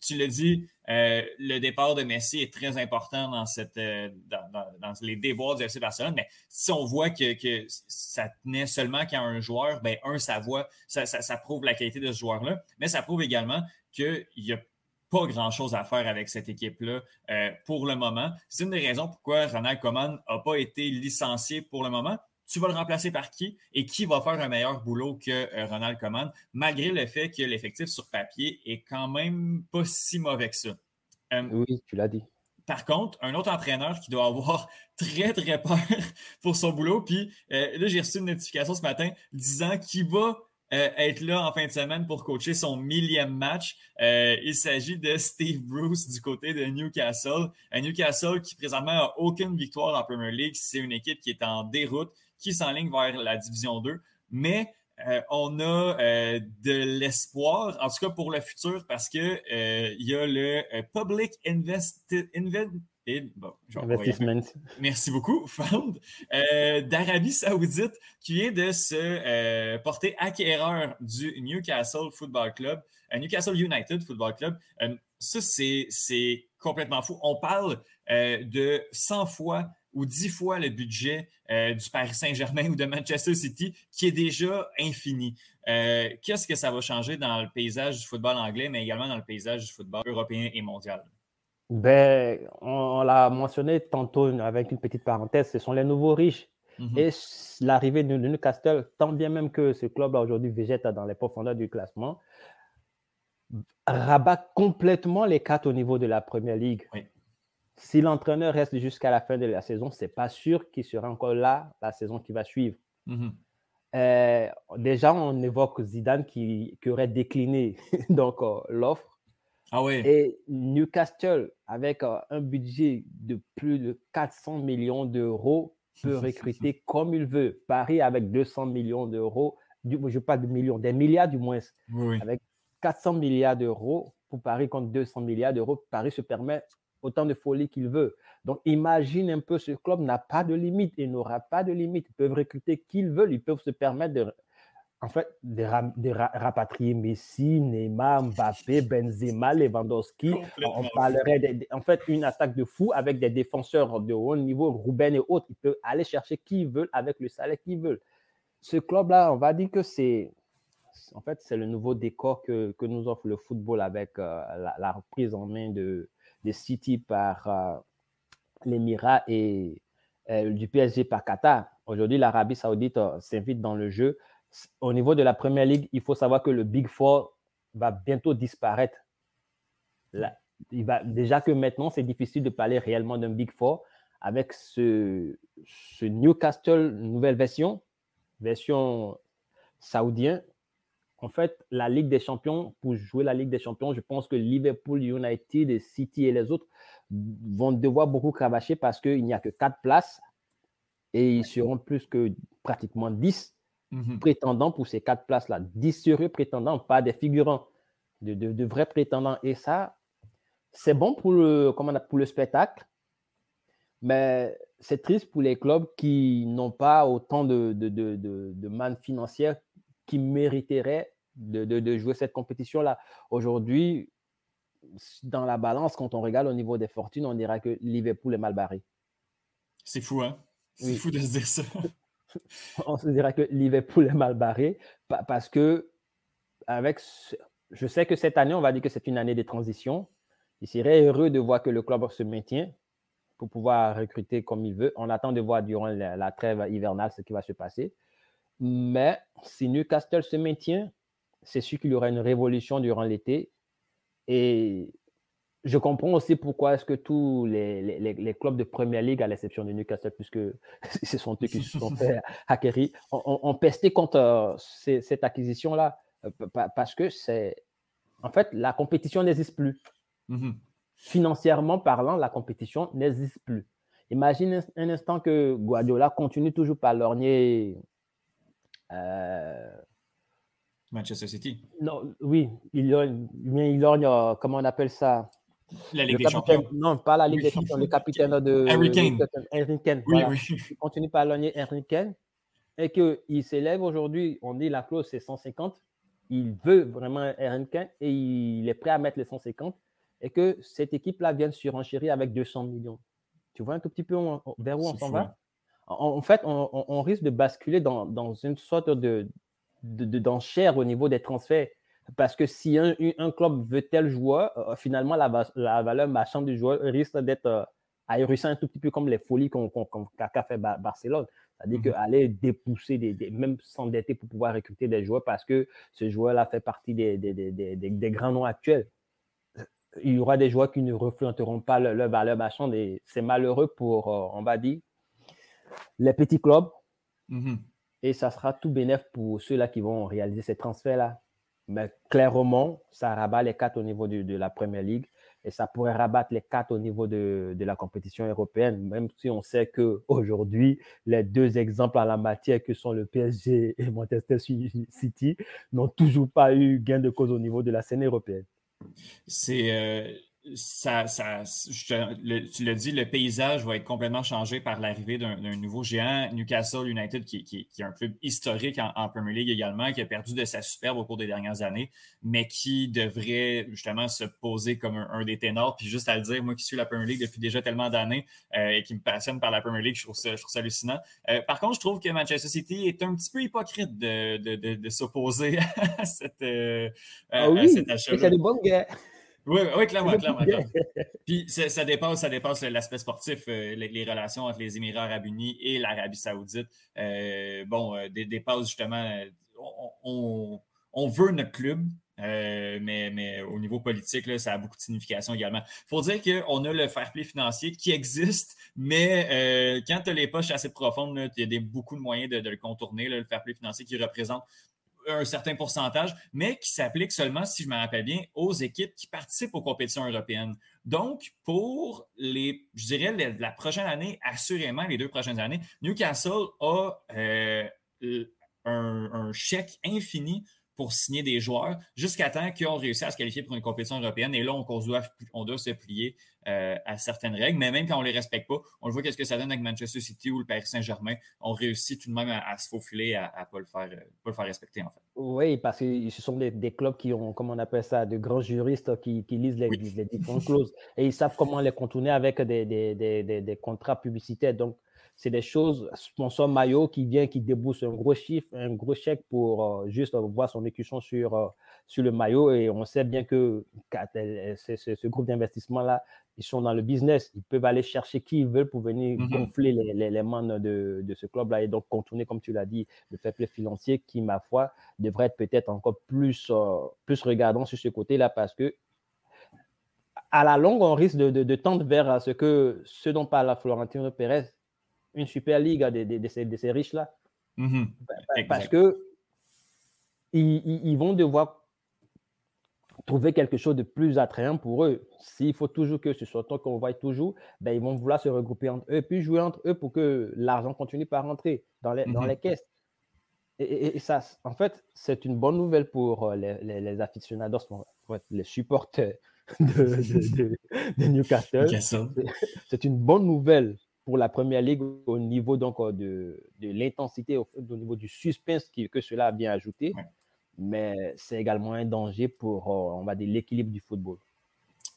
tu l'as dit, le départ de Messi est très important dans, cette, dans, les déboires du FC Barcelone, mais si on voit que, ça tenait seulement qu'à un joueur, ben, un, ça, voit, ça, ça prouve la qualité de ce joueur-là, mais ça prouve également qu'il y a pas grand-chose à faire avec cette équipe-là euh, pour le moment. C'est une des raisons pourquoi Ronald Coman n'a pas été licencié pour le moment. Tu vas le remplacer par qui et qui va faire un meilleur boulot que euh, Ronald Coman, malgré le fait que l'effectif sur papier est quand même pas si mauvais que ça. Euh, oui, tu l'as dit. Par contre, un autre entraîneur qui doit avoir très, très peur pour son boulot, puis là, j'ai reçu une notification ce matin disant qu'il va euh, être là en fin de semaine pour coacher son millième match. Euh, il s'agit de Steve Bruce du côté de Newcastle. Newcastle qui présentement n'a aucune victoire en Premier League. C'est une équipe qui est en déroute, qui s'enligne vers la Division 2. Mais euh, on a de l'espoir, en tout cas pour le futur, parce qu'il il y a le Public Merci beaucoup, Found, euh, d'Arabie Saoudite, qui vient de se euh, porter acquéreur du Newcastle Football Club, euh, Newcastle United Football Club. ça, c'est complètement fou. On parle de 100 fois ou 10 fois le budget du Paris Saint-Germain ou de Manchester City, qui est déjà infini. Qu'est-ce que ça va changer dans le paysage du football anglais, mais également dans le paysage du football européen et mondial? Ben, on, l'a mentionné tantôt avec une petite parenthèse, ce sont les nouveaux riches. Mhm. Et l'arrivée de Newcastle, tant bien même que ce club-là aujourd'hui végète dans les profondeurs du classement, rabat complètement les cartes au niveau de la Première Ligue. Si l'entraîneur reste jusqu'à la fin de la saison, c'est pas sûr qu'il sera encore là la saison qui va suivre. Mhm. Euh, déjà, on évoque Zidane qui, qui aurait décliné donc euh, l'offre ah Et Newcastle, avec euh, un budget de plus de 400 millions d'euros, peut recruter comme il veut. Paris, avec 200 millions d'euros, je ne pas de millions, des milliards du moins. Avec 400 milliards d'euros, pour Paris contre 200 milliards d'euros, Paris se permet autant de folie qu'il veut. Donc, imagine un peu, ce club n'a pas de limite, il n'aura pas de limite. Ils peuvent recruter qui ils veulent, ils peuvent se permettre de en fait, de, rapatrier Messi, Neymar, Mbappé, Benzema, Lewandowski. On parlerait, en fait, une attaque de fou avec des défenseurs de haut niveau, Ruben et autres. Ils peuvent aller chercher qui ils veulent avec le salaire qu'ils veulent. Ce club-là, on va dire que c'est, en fait, c'est le nouveau décor que, que, nous offre le football avec euh, la, reprise en main de, de City par euh, l'Émirat et euh, du PSG par Qatar. Aujourd'hui, l'Arabie Saoudite s'invite dans le jeu au niveau de la Première Ligue, il faut savoir que le Big Four va bientôt disparaître. il va, déjà que maintenant, c'est difficile de parler réellement d'un Big Four avec ce, ce, Newcastle nouvelle version, version saoudien. En fait, la Ligue des Champions, pour jouer la Ligue des Champions, je pense que Liverpool, United, City et les autres vont devoir beaucoup cravacher parce qu'il n'y a que quatre places et ils seront plus que pratiquement 10 Mmh prétendants pour ces quatre places-là. 10 sérieux prétendants, pas des figurants, de, vrais prétendants. Et ça, c'est bon pour le, pour le spectacle, mais c'est triste pour les clubs qui n'ont pas autant de, de, de, mannes financières qui mériteraient de, jouer cette compétition-là. Aujourd'hui, dans la balance, quand on regarde au niveau des fortunes, on dirait que Liverpool est mal barré. C'est fou, hein? C'est fou de se dire ça. on se dira que Liverpool est mal barré parce que avec je sais que cette année, on va dire que c'est une année de transition. Il serait heureux de voir que le club se maintient pour pouvoir recruter comme il veut. On attend de voir durant la, trêve hivernale ce qui va se passer. Mais si Newcastle se maintient, c'est sûr qu'il y aura une révolution durant l'été. Et je comprends aussi pourquoi est-ce que tous les, les, clubs de Première Ligue, à l'exception de Newcastle, puisque ce sont eux qui se sont fait acquérir, ont, pesté contre euh, cette acquisition-là. Euh, parce que c'est. En fait, la compétition n'existe plus. Mm-hmm. Financièrement parlant, la compétition n'existe plus. Imagine un, instant que Guardiola continue toujours par lorgner. Euh, Manchester City. Non, oui, il lorgne, il lorgne, comment on appelle ça? La Ligue des Champions. Non, pas la Ligue des Champions, le capitaine de. Harry Kane. Harry Kane. Oui, oui. Il continue par logner Harry Kane et qu'il s'élève aujourd'hui, on dit la clause c'est 150. Il veut vraiment Harry Kane et il est prêt à mettre les 150 et que cette équipe-là vienne surenchérir avec 200 millions. Tu vois un tout petit peu vers où on s'en va? en, fait, on, risque de basculer dans, dans une sorte de, d'enchère de, au niveau des transferts. Parce que si un, club veut tel joueur, euh, finalement, la, valeur marchande du joueur risque d'être euh, ahurissant un tout petit peu comme les folies qu'a fait Barcelone. C'est-à-dire mhm. qu'aller dépousser, des, même s'endetter pour pouvoir recruter des joueurs parce que ce joueur-là fait partie des, des, grands noms actuels. Il y aura des joueurs qui ne refléteront pas leur, valeur marchande et c'est malheureux pour, euh, on va dire, les petits clubs. Mhm. Et ça sera tout bénéf pour ceux-là qui vont réaliser ces transferts-là. Mais clairement, ça rabat les quatre au niveau de, la Première Ligue et ça pourrait rabattre les quatre au niveau de, la compétition européenne, même si on sait qu'aujourd'hui, les deux exemples en la matière que sont le PSG et Manchester City n'ont toujours pas eu gain de cause au niveau de la scène européenne. C'est euh, ça, ça tu l'as dit, le paysage va être complètement changé par l'arrivée d'un nouveau géant, Newcastle United, qui, qui, est un club historique en, Premier League également, qui a perdu de sa superbe au cours des dernières années, mais qui devrait justement se poser comme un, des ténors. Puis juste à le dire, moi qui suis la Premier League depuis déjà tellement d'années euh, et qui me passionne par la Premier League, je trouve ça, je trouve ça hallucinant. Euh, par contre, je trouve que Manchester City est un petit peu hypocrite de, de, de, s'opposer à cette, euh, ah oui, guerres. Oui, oui, clairement, clairement. Puis ça, dépasse, ça dépasse l'aspect sportif, euh, les, relations entre les Émirats arabes unis et l'Arabie saoudite. Euh, bon, euh, dépasse justement, on, veut notre club, mais, mais, au niveau politique, là, ça a beaucoup de signification également. Il faut dire qu'on a le fair play financier qui existe, mais quand tu as les poches assez profondes, il y a des, beaucoup de moyens de, le contourner, le fair play financier qui représente un certain pourcentage, mais qui s'applique seulement, si je me rappelle bien, aux équipes qui participent aux compétitions européennes. Donc, pour les, je dirais, la prochaine année, assurément, les deux prochaines années, Newcastle a euh, un, chèque infini pour signer des joueurs jusqu'à temps qu'ils ont réussi à se qualifier pour une compétition européenne. Et là, on, doit, on doit se plier euh, à certaines règles. Mais même quand on ne les respecte pas, on voit qu'est-ce que ça donne avec Manchester City ou le Paris Saint-Germain. On réussit tout de même à, se faufiler, à ne pas, le faire, pas le faire respecter, en fait. Oui, parce que ce sont des, clubs qui ont, comment on appelle ça, de grands juristes qui, lisent les, différentes clauses et ils savent comment les contourner avec des, des contrats publicitaires. Donc, c'est des choses, sponsor maillot qui vient, qui débouche un gros chiffre, un gros chèque pour euh, juste voir son écusson sur, euh, sur le maillot. Et on sait bien que ce, groupe d'investissement-là, ils sont dans le business. Ils peuvent aller chercher qui ils veulent pour venir mm-hmm. gonfler les, les, les de, de, ce club-là et donc contourner, comme tu l'as dit, le fait play financier qui, ma foi, devrait être peut-être encore plus, euh, plus regardant sur ce côté-là parce que à la longue, on risque de, de, tendre vers ce que ce dont parle Florentino Pérez, une Super Ligue de, de, ces, riches-là. Mm-hmm. Parce que ils, vont devoir trouver quelque chose de plus attrayant pour eux. S'il faut toujours que ce soit toi qu'on voit toujours, ben, ils vont vouloir se regrouper entre eux, puis jouer entre eux pour que l'argent continue par rentrer dans les, dans mm-hmm. les caisses. Et, ça, en fait, c'est une bonne nouvelle pour euh, les, les, aficionados, les supporters de, de Newcastle. C'est une bonne nouvelle pour la première ligue au niveau donc euh, de, de l'intensité, au, niveau du suspense que cela a bien ajouté. Mais c'est également un danger pour, euh, on va dire, l'équilibre du football.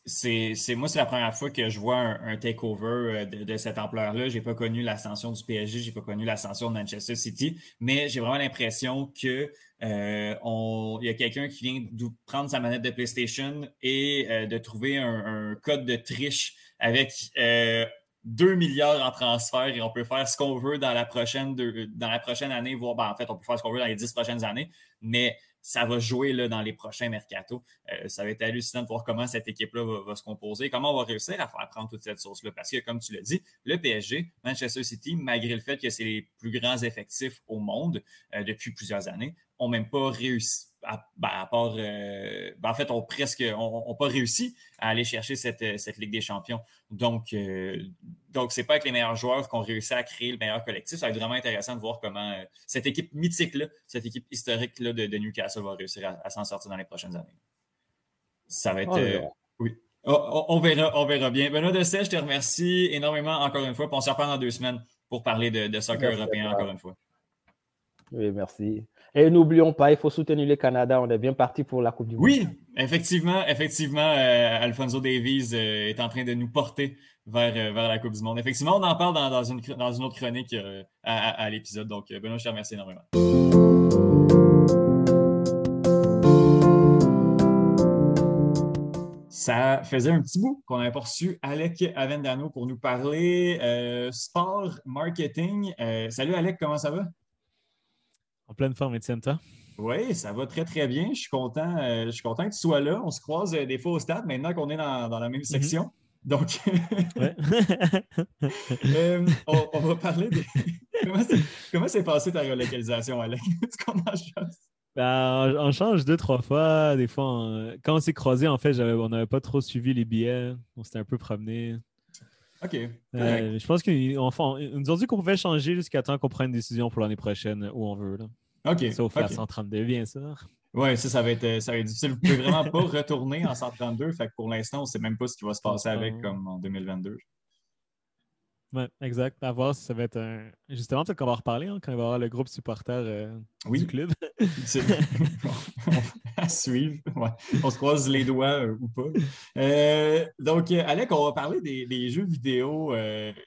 C'est, moi, c'est la première fois que je vois un, takeover euh, de, cette ampleur-là. Je n'ai pas connu l'ascension du PSG, je n'ai pas connu l'ascension de Manchester City, mais j'ai vraiment l'impression que il y a quelqu'un qui vient de prendre sa manette de PlayStation et de trouver un, code de triche avec 2 milliards en transfert et on peut faire ce qu'on veut dans la prochaine, dans la prochaine année, voire ben, en fait, on peut faire ce qu'on veut dans les 10 prochaines années, mais ça va jouer dans les prochains mercato. Euh, ça va être hallucinant de voir comment cette équipe-là va, se composer, comment on va réussir à faire prendre toute cette source-là. Parce que, comme tu l'as dit, le PSG, Manchester City, malgré le fait que c'est les plus grands effectifs au monde euh, depuis plusieurs années, n'ont même pas réussi ben, à, part, euh, ben, en fait, on presque, pas réussi à aller chercher cette, euh, Ligue des Champions. Donc, euh, donc c'est pas avec les meilleurs joueurs qu'on réussit à créer le meilleur collectif. Ça va être vraiment intéressant de voir comment cette équipe mythique-là, cette équipe historique-là de, Newcastle va réussir à, s'en sortir dans les prochaines années. Ça va être. oui. On, verra, on verra bien. Benoît Dessay, je te remercie énormément encore une fois. on se reprend dans deux semaines pour parler de, soccer européen encore une fois. Oui, merci. Et n'oublions pas, il faut soutenir le Canada. On est bien parti pour la Coupe du Monde. Oui, effectivement, effectivement, euh, Alfonso Davies euh, est en train de nous porter vers, euh, vers la Coupe du Monde. Effectivement, on en parle dans, une, dans une, autre chronique à, l'épisode. Donc, Benoît, je te remercie énormément. Ça faisait un petit bout qu'on n'avait pas reçu Alec Avendano pour nous parler sport, marketing. salut Alec, comment ça va? En pleine forme, Étienne, toi? Oui, ça va très, très bien. Je suis content, euh, je suis content que tu sois là. On se croise euh, des fois au stade maintenant qu'on est dans, la même mhm. section. Donc, euh, on, va parler de. comment s'est passée ta relocalisation, change? Ben, on, change deux, trois fois. Des fois, quand on s'est croisés, en fait, on n'avait pas trop suivi les billets. On s'était un peu promené. OK. je pense qu'ils nous ont dit qu'on pouvait changer jusqu'à temps qu'on prenne une décision pour l'année prochaine où on veut. Là. OK. Sauf la 132, bien sûr. Oui, ça, ça va, être, ça va être difficile. Vous ne pouvez vraiment pas retourner en 132. Fait que pour l'instant, on ne sait même pas ce qui va se passer avec comme en 2022. Oui, exact. À voir si ça va être un. Justement, peut-être qu'on va en reparler hein, quand il va y avoir le groupe supporter euh, du club. à suivre. On se croise les doigts euh, ou pas. Euh, donc, Alec, on va parler des, jeux vidéo,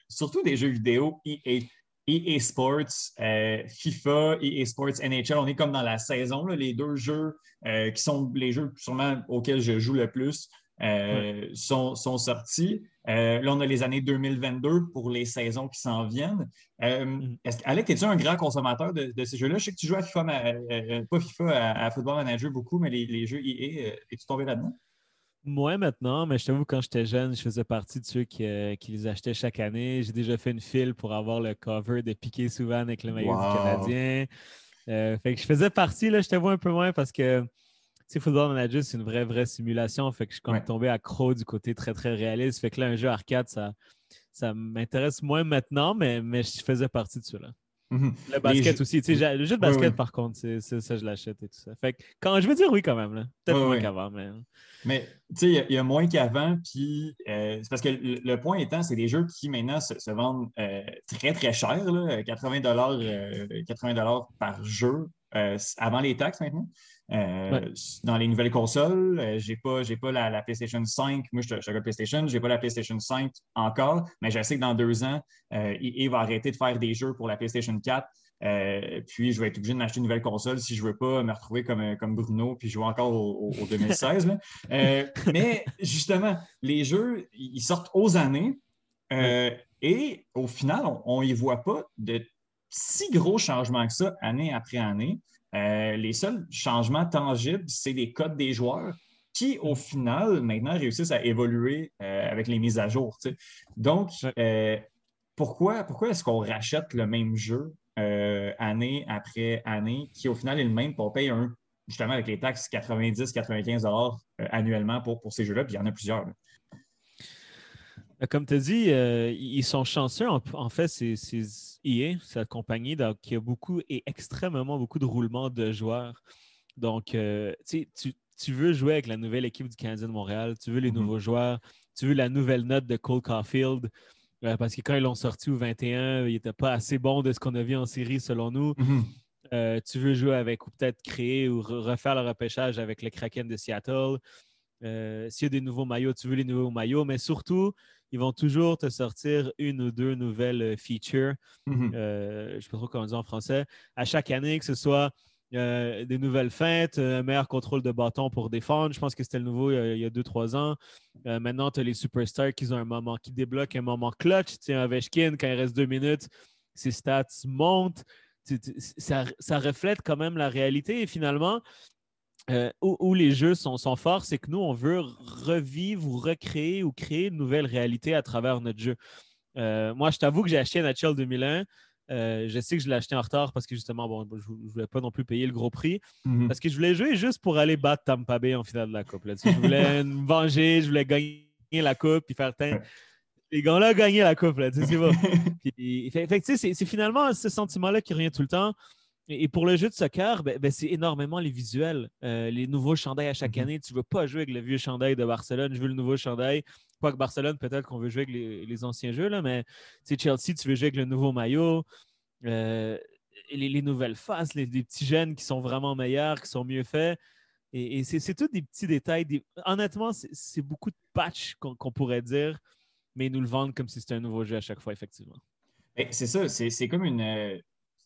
surtout des jeux vidéo EA. EA Sports, FIFA, EA Sports NHL, on est comme dans la saison, les deux jeux qui sont les jeux sûrement auxquels je joue le plus. Euh, sont, sortis. Euh, là, on a les années 2022 pour les saisons qui s'en viennent. Euh, mm. Alec, es-tu un grand consommateur de, ces jeux-là? Je sais que tu joues à FIFA, pas FIFA, à, Football Manager beaucoup, mais les, jeux EA, es-tu tombé là-dedans? Moi maintenant, mais je t'avoue, quand j'étais jeune, je faisais partie de ceux qui, les achetaient chaque année. J'ai déjà fait une file pour avoir le cover de Piqué souvent avec le maillot du Canadien. fait que je faisais partie, là, je t'avoue un peu moins parce que sais, Football Manager, c'est une vraie, vraie simulation. Fait que je suis comme tombé accro du côté très, très réaliste. Fait que là, un jeu arcade, ça, ça m'intéresse moins maintenant, mais, mais je faisais partie de cela. Mhm. Le basket jeux- aussi. tu sais, j'ai- Le jeu de Ouais, basket, ouais. par contre, c'est ça, je l'achète et tout ça. Fait que quand je veux dire oui quand même. là. Peut-être Ouais, moins ouais. qu'avant, mais. Mais tu sais, il y a- il y, a moins qu'avant, puis euh, c'est parce que le, le point étant, c'est des jeux qui maintenant se, se vendent euh, très très cher, là, 80 dollars 80 par jeu euh, avant les taxes maintenant. Euh, Ouais. Dans les nouvelles consoles, euh, j'ai pas, j'ai pas la, la PlayStation 5. Moi, je suis de PlayStation, j'ai pas la PlayStation 5 encore, mais je sais que dans deux ans, euh, EA va arrêter de faire des jeux pour la PlayStation 4. Euh, puis je vais être obligé de m'acheter une nouvelle console si je ne veux pas me retrouver comme, comme Bruno puis jouer encore au, au- au 2016. là. Euh, mais justement, les jeux, ils sortent aux années euh, et au final, on n'y voit pas de si gros changements que ça année après année. Euh, les seuls changements tangibles, c'est les codes des joueurs qui, au final, maintenant réussissent à évoluer euh, avec les mises à jour. Donc, euh, pourquoi, pourquoi est-ce qu'on rachète le même jeu année après année qui, au final, est le même, puis on paye un, justement, avec les taxes 90-95 euh, annuellement pour, pour ces jeux-là, puis il y en a plusieurs. là. Comme tu as dit, euh, ils sont chanceux. En, en fait, c'est EA, cette compagnie, donc, qui a beaucoup et extrêmement beaucoup de roulements de joueurs. Donc, euh, tu veux jouer avec la nouvelle équipe du Canadien de Montréal, tu veux les Mhm. nouveaux joueurs, tu veux la nouvelle note de Cole Caulfield, euh, parce que quand ils l'ont sorti au 21, il n'était pas assez bon de ce qu'on a vu en série, selon nous. Euh, tu veux jouer avec ou peut-être créer ou re- refaire le repêchage avec le Kraken de Seattle. Euh, S'il y a des nouveaux maillots, tu veux les nouveaux maillots, mais surtout, ils vont toujours te sortir une ou deux nouvelles euh, features. Mhm. Euh, je ne sais pas trop comment dire en français. À chaque année, que ce soit euh, des nouvelles feintes, un meilleur contrôle de bâton pour défendre. Je pense que c'était le nouveau il y a- il y a deux, trois ans. Euh, maintenant, tu as les superstars qui ont un moment qui débloquent un moment clutch. Tu sais, un Ovechkin, quand il reste deux minutes, ses stats montent. Tu- tu- Ça, ça reflète quand même la réalité. Et finalement, euh, où, où les jeux sont, sont forts, c'est que nous, on veut revivre ou recréer ou créer une nouvelle réalité à travers notre jeu. Euh, moi, je t'avoue que j'ai acheté NHL 2001. Euh, je sais que je l'ai acheté en retard parce que justement, bon, je ne voulais pas non plus payer le gros prix. Mhm. Parce que je voulais jouer juste pour aller battre Tampa Bay en finale de la Coupe. là. Je voulais me venger, je voulais gagner la Coupe puis faire Tain, Les gars-là ont gagné la Coupe. Là, c'est bon. C'est finalement ce sentiment-là qui revient tout le temps. Et, pour le jeu de soccer, ben, ben, c'est énormément les visuels. Euh, les nouveaux chandails à chaque Mhm. année. Tu ne veux pas jouer avec le vieux chandail de Barcelone. Je veux le nouveau chandail. Pas que Barcelone, peut-être qu'on veut jouer avec les, les anciens jeux, là, mais Chelsea, tu veux jouer avec le nouveau maillot. Euh, les, les nouvelles faces, les, les petits jeunes qui sont vraiment meilleurs, qui sont mieux faits. Et, et c'est tous des petits détails. des- Honnêtement, c'est beaucoup de patch qu'on pourrait dire, mais ils nous le vendent comme si c'était un nouveau jeu à chaque fois, effectivement. C'est ça, c'est c'est comme une.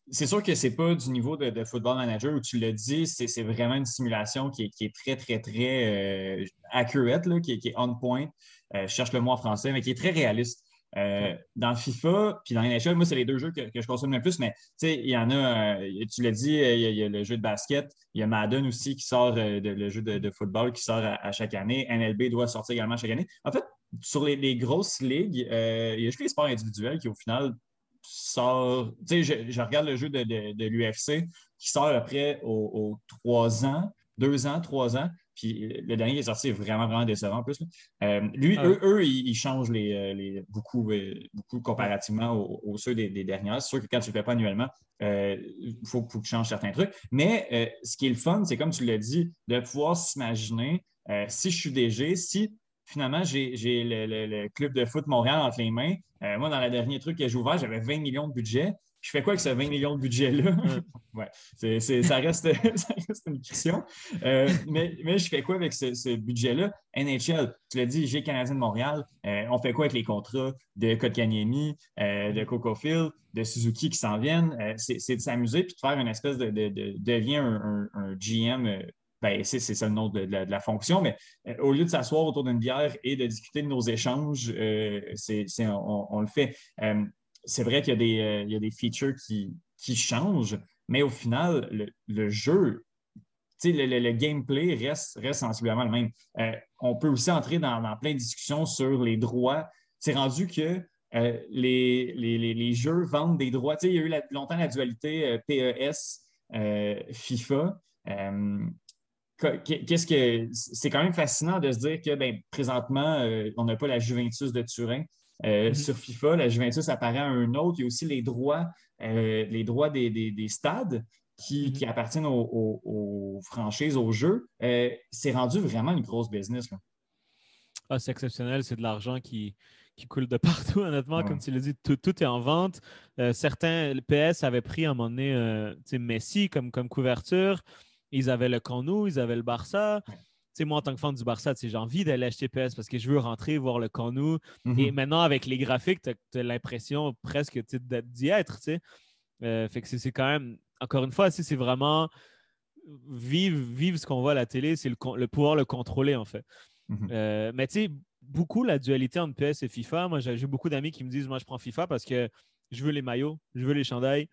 C'est sûr que c'est pas du niveau de, de Football Manager où tu l'as dit, c'est vraiment une simulation qui est, qui est très, très, très euh, accurate, là, qui, est, qui est on point. Euh, je cherche le mot en français, mais qui est très réaliste. Euh, dans FIFA, puis dans NHL, moi, c'est les deux jeux que, que je consomme le plus, mais tu sais, il y en a, tu l'as dit, il y, a, il y a le jeu de basket, il y a Madden aussi qui sort, de- le jeu de, de football qui sort à, à chaque année. NLB doit sortir également chaque année. En fait, sur les, les grosses ligues, euh, il y a juste les sports individuels qui, au final, sort. Tu sais, je, je regarde le jeu de, de, de l'UFC qui sort après aux, trois ans, deux ans, trois ans. Puis le dernier qui est sorti est vraiment, vraiment décevant en plus. Euh, lui, Ah. eux, eux, ils, ils changent les, euh, les- beaucoup, euh, beaucoup comparativement aux, aux ceux des, des dernières. C'est sûr que quand tu ne le fais pas annuellement, euh, il faut, faut que tu changes certains trucs. Mais euh, ce qui est le fun, c'est comme tu l'as dit, de pouvoir s'imaginer si je suis DG, si finalement j'ai le, le- le club de foot Montréal entre les mains. euh, moi, dans le dernier truc que j'ai ouvert, j'avais 20 millions de budget. Je fais quoi avec ce 20 millions de budget-là? ouais, ça, reste, ça reste une question. Euh, mais, mais je fais quoi avec ce, ce budget-là? NHL, tu l'as dit, j'ai Canadien de Montréal. Euh, on fait quoi avec les contrats de Kotkaniemi, de Coco Field, de Suzuki qui s'en viennent? C'est de s'amuser puis de faire une espèce de, de, de- devient un, un- un GM. Ben, c'est ça le nom de, de la, fonction, mais euh, au lieu de s'asseoir autour d'une bière et de discuter de nos échanges, euh, on, le fait. Euh, c'est vrai qu'il y, a des, il y a des features qui, qui changent, mais au final, le, le jeu, le, le- le gameplay reste, reste sensiblement le même. On peut aussi entrer dans, plein de discussions sur les droits. C'est rendu que les, les, les- jeux vendent des droits. Il y a eu la- longtemps la dualité euh, Qu'est-ce que c'est quand même fascinant de se dire que ben, présentement, euh, on n'a pas la Juventus de Turin. Euh, Mhm. Sur FIFA, la Juventus apparaît à un autre. Il y a aussi les droits les droits des, stades qui, mm-hmm. appartiennent aux, franchises, aux jeux, c'est rendu vraiment une grosse business. Ah, c'est exceptionnel, c'est de l'argent qui, qui coule de partout, honnêtement. Comme tu l'as dit, tout, est en vente. certains, le PS avait pris à un moment donné Messi comme, comme couverture. Ils avaient le Canou, ils avaient le Barça moi, en tant que fan du Barça, j'ai envie d'aller acheter PS parce que je veux rentrer, voir le Canou. Mm-hmm. Et maintenant, avec les graphiques, tu as, l'impression presque d'y être. Euh, fait que c'est quand même, encore une fois, c'est vraiment vivre, vivre ce qu'on voit à la télé, c'est le, pouvoir le contrôler, en fait. Mm-hmm. Euh, mais tu sais, beaucoup la dualité entre PS et FIFA. Moi, j'ai beaucoup d'amis qui me disent Moi, je prends FIFA parce que je veux les maillots, je veux les chandails.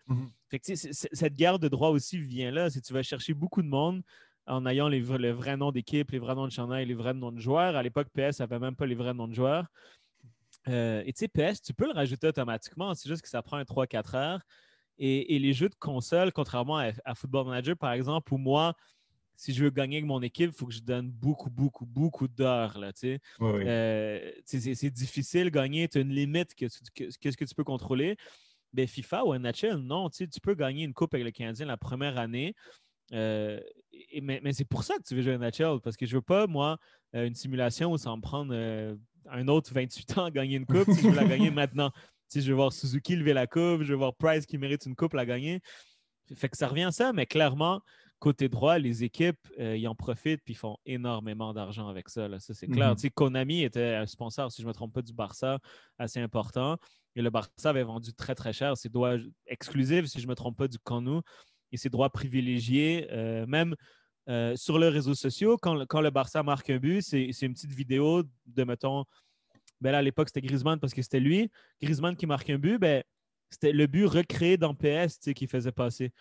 Fait que, cette guerre de droit aussi vient là. Si tu vas chercher beaucoup de monde en ayant les, le vrai nom d'équipe, les vrais noms de chandail, les vrais noms de joueurs. À l'époque, PS n'avait même pas les vrais noms de joueurs. Euh, et tu sais, PS, tu peux le rajouter automatiquement, c'est juste que ça prend un 3-4 heures. Et, les jeux de console, contrairement à, Football Manager, par exemple, où moi, si je veux gagner avec mon équipe, il faut que je donne beaucoup, beaucoup, beaucoup d'heures. Euh, c'est difficile de gagner, tu as une limite qu'est-ce que, tu peux contrôler. Mais FIFA ou NHL, non, tu peux gagner une coupe avec le Canadien la première année. Euh, mais, c'est pour ça que tu veux jouer à NHL, parce que je veux pas, moi, euh, une simulation où ça va me prendre euh, un autre 28 ans à gagner une coupe si je veux la gagner maintenant. Si je veux voir Suzuki lever la coupe, je veux voir Price qui mérite une coupe la gagner. Fait que ça revient à ça, mais clairement, côté droit, les équipes, ils en profitent puis font énormément d'argent avec ça. Ça, c'est clair. Mm-hmm. Konami était un sponsor, si je ne me trompe pas, du Barça, assez important. Et le Barça avait vendu très, très cher ses droits exclusifs, si je ne me trompe pas, du Conu et ses droits privilégiés. Euh, même euh, sur les réseaux sociaux, quand, le Barça marque un but, c'est une petite vidéo de, mettons, ben à l'époque, c'était Griezmann parce que c'était lui. Griezmann qui marque un but, ben, c'était le but recréé dans PS qui faisait passer.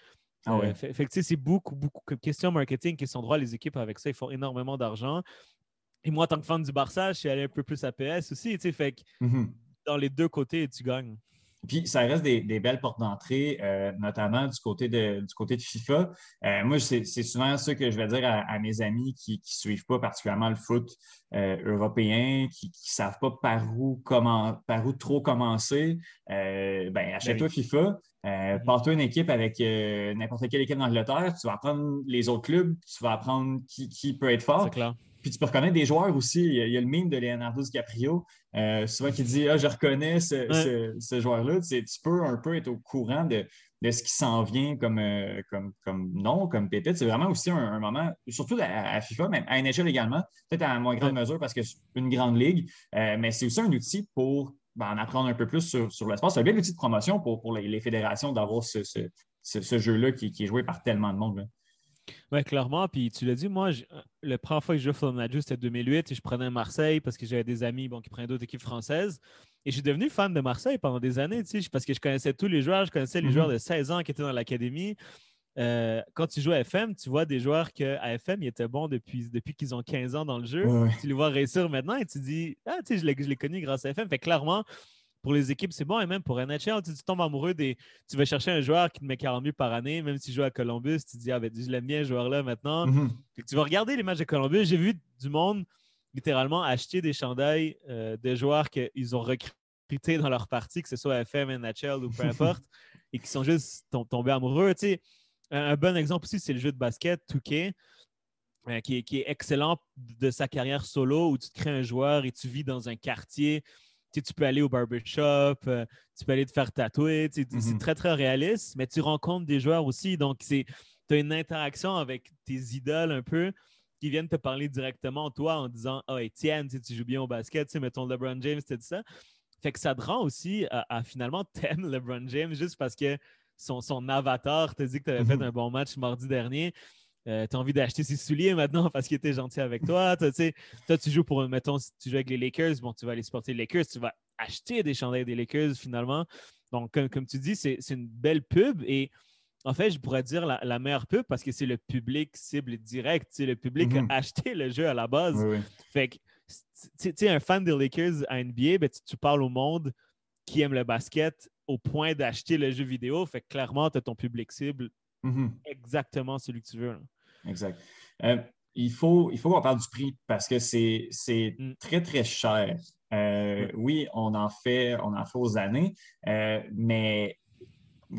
Ah ouais. Euh, fait, c'est beaucoup, beaucoup de questions marketing, questions droit. Les équipes avec ça, ils font énormément d'argent. Et moi, en tant que fan du Barça, je suis allé un peu plus à PS aussi. Fait que mm-hmm. dans les deux côtés, tu gagnes. Puis ça reste des, belles portes d'entrée, euh, notamment du côté de, du côté de FIFA. Euh, moi, c'est souvent ce que je vais dire à, mes amis qui ne suivent pas particulièrement le foot euh, européen, qui ne savent pas par où, comment, par où trop commencer. ben, achète-toi ben FIFA. Mm-hmm. Pars-toi une équipe avec n'importe quelle équipe d'Angleterre, tu vas apprendre les autres clubs, tu vas apprendre qui, qui peut être fort. Clair. Puis tu peux reconnaître des joueurs aussi. Il y a, le meme de Leonardo DiCaprio, euh, souvent qui dit Ah, je reconnais ce, joueur-là. Tu, peux un peu être au courant de, ce qui s'en vient comme, euh, comme, comme nom, comme pépite. C'est vraiment aussi un, moment, surtout à, FIFA, mais à NHL également, peut-être à moins grande mesure parce que c'est une grande ligue, euh, mais c'est aussi un outil pour ben, en apprendre un peu plus sur, sur l'espace. C'est un bel outil de promotion pour, pour les, fédérations d'avoir ce, jeu-là qui, est joué par tellement de monde. Oui, clairement. Puis tu l'as dit, moi, le la première fois que je jouais Football Manager, c'était 2008 et je prenais Marseille parce que j'avais des amis bon, qui prenaient d'autres équipes françaises. Et je suis devenu fan de Marseille pendant des années, parce que je connaissais tous les joueurs. Je connaissais les joueurs mm-hmm. de 16 ans qui étaient dans l'académie. Euh, quand tu joues à FM, tu vois des joueurs qu'à FM, ils étaient bons depuis, depuis qu'ils ont 15 ans dans le jeu. Tu les vois réussir maintenant et tu dis, ah, tu sais, je l'ai connu grâce à FM. Fait clairement, pour les équipes, c'est bon. Et même pour NHL, tu, tu tombes amoureux des. Tu vas chercher un joueur qui te met 40 buts par année, même si tu joue à Columbus, tu te dis, ah ben, je l'aime bien, ce joueur-là maintenant. Mhm. Tu vas regarder les matchs de Columbus. J'ai vu du monde littéralement acheter des chandails euh, de joueurs qu'ils ont recrutés dans leur partie, que ce soit FM, NHL ou peu importe, et qui sont juste tombés amoureux. Tu sais, un, bon exemple aussi, c'est le jeu de basket, 2K. Euh, qui, est, qui, est, excellent de sa carrière solo où tu te crées un joueur et tu vis dans un quartier tu peux aller au barbershop, euh, tu peux aller te faire tatouer. C'est mm-hmm. très, très réaliste, mais tu rencontres des joueurs aussi. Donc, tu as une interaction avec tes idoles un peu qui viennent te parler directement, toi, en disant Ah, oh, Étienne, tu joues bien au basket, mettons LeBron James, tout ça. Fait que ça te rend aussi à, finalement t'aimer LeBron James juste parce que son, son avatar te dit que tu avais fait mm-hmm. un bon match mardi dernier. Euh, tu as envie d'acheter ses souliers maintenant parce qu'il était gentil avec toi. toi, tu joues pour, mettons, si tu joues avec les Lakers, bon, tu vas aller supporter les Lakers, tu vas acheter des chandails des Lakers finalement. Donc, comme, tu dis, c'est une belle pub et en fait, je pourrais dire la, meilleure pub parce que c'est le public cible direct. C'est le public a mhm. acheté le jeu à la base. Fait que, tu es un fan des Lakers à NBA, ben, tu, parles au monde qui aime le basket au point d'acheter le jeu vidéo. Fait que clairement, tu as ton public cible mhm. exactement celui que tu veux. Exact. Euh, il faut, il faut qu'on parle du prix parce que c'est mm. très, très cher. Euh, oui, on en fait, on en fait aux années, euh, mais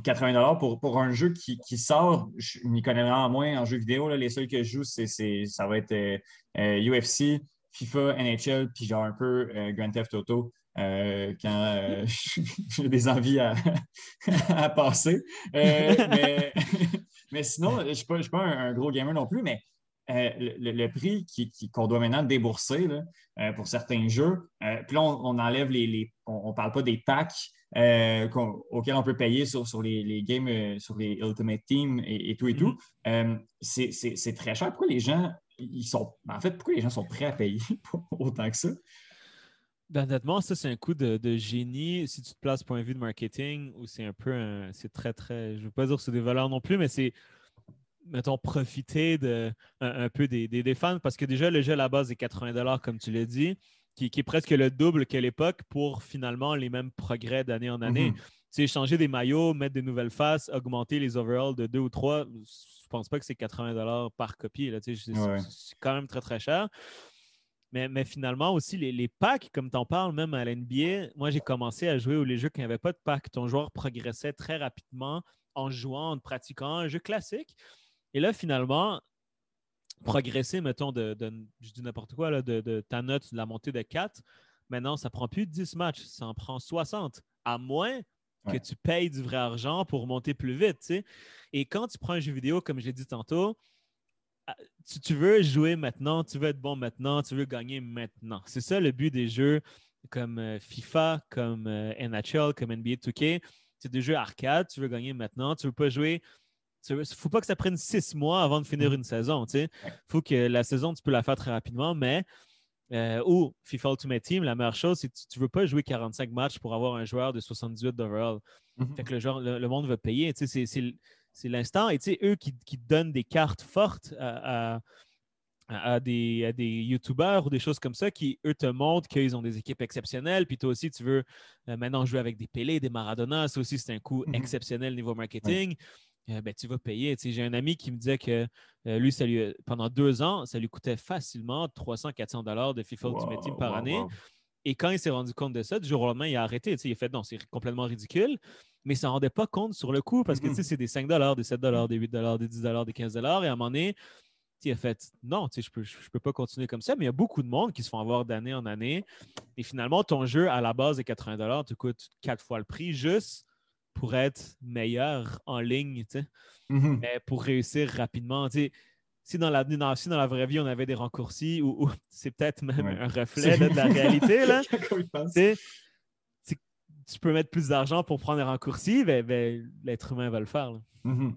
80 pour, pour un jeu qui, sort, je m'y connais vraiment moins en jeu vidéo. Les seuls que je joue, c'est, ça va être UFC, FIFA, NHL, puis genre un peu Grand Theft Auto. quand j'ai des envies à, passer. mais, sinon, je ne suis pas, un, gros gamer non plus, mais euh, le, prix qu'on doit maintenant débourser euh, pour certains jeux. Euh, puis là, on, enlève les. on ne parle pas des packs auxquels on peut payer sur, les, games, sur les Ultimate Team et, tout et tout. Mm-hmm. c'est très cher. Pourquoi les gens. Ils sont, en fait, pourquoi les gens sont prêts à payer autant que ça? Ben, honnêtement, ça, c'est un coup de, génie si tu te places point de vue de marketing ou c'est un peu c'est très, très. Je ne veux pas dire que c'est des valeurs non plus, mais c'est mettons, profiter de, un, peu des, fans parce que déjà, le jeu à la base est 80 comme tu l'as dit, qui, est presque le double qu'à l'époque pour finalement les mêmes progrès d'année en année. Mhm. Tu sais, changer des maillots, mettre des nouvelles faces, augmenter les overalls de deux ou trois, je pense pas que c'est 80 par copie. C'est quand même très, très cher. Mais, mais, finalement, aussi, les, les packs, comme tu en parles, même à l'NBA, moi, j'ai commencé à jouer aux les jeux qui n'avaient pas de pack. Ton joueur progressait très rapidement en jouant, en pratiquant un jeu classique. Et là, finalement, progresser, mettons, de, je dis n'importe quoi, de, ta note, de la montée de 4, maintenant, ça prend plus de 10 matchs, ça en prend 60, à moins que tu payes du vrai argent pour monter plus vite. Et quand tu prends un jeu vidéo, comme je l'ai dit tantôt, tu, veux jouer maintenant, tu veux être bon maintenant, tu veux gagner maintenant. C'est ça le but des jeux comme euh, FIFA, comme euh, NHL, comme NBA 2K. C'est des jeux arcade, tu veux gagner maintenant, tu ne veux pas jouer il ne faut pas que ça prenne six mois avant de finir mm. une saison. Il faut que la saison, tu peux la faire très rapidement, mais euh, ou FIFA Ultimate Team, la meilleure chose, c'est que tu ne veux pas jouer 45 matchs pour avoir un joueur de 78 d'overall. Mm-hmm. Fait que le, le, monde va payer. C'est l'instant. Et eux qui, qui, donnent des cartes fortes à, à, des, à des YouTubers ou des choses comme ça qui, eux, te montrent qu'ils ont des équipes exceptionnelles. Puis toi aussi, tu veux euh, maintenant jouer avec des Pelé, des Maradona. Ça aussi, c'est un coût mm-hmm. exceptionnel niveau marketing. Euh, ben, tu vas payer. J'ai un ami qui me disait que euh, lui, ça lui, pendant deux ans, ça lui coûtait facilement 300-400 dollars de FIFA Ultimate Team par année. Et quand il s'est rendu compte de ça, du jour au lendemain, il a arrêté. Il a fait non, c'est complètement ridicule. Mais il ne s'en rendait pas compte sur le coup parce que mm-hmm. c'est des 5 des 7 des 8 des 10 des 15 Et à un moment donné, il a fait non, je ne peux, je peux pas continuer comme ça. Mais il y a beaucoup de monde qui se font avoir d'année en année. Et finalement, ton jeu à la base est 80 te coûte quatre fois le prix juste pour être meilleur en ligne, mm-hmm. mais pour réussir rapidement. Si dans, la, dans, dans la vraie vie, on avait des raccourcis, ou, c'est peut-être même un reflet de la réalité, là, tu peux mettre plus d'argent pour prendre des raccourcis, ben, ben, l'être humain va le faire. Mm-hmm.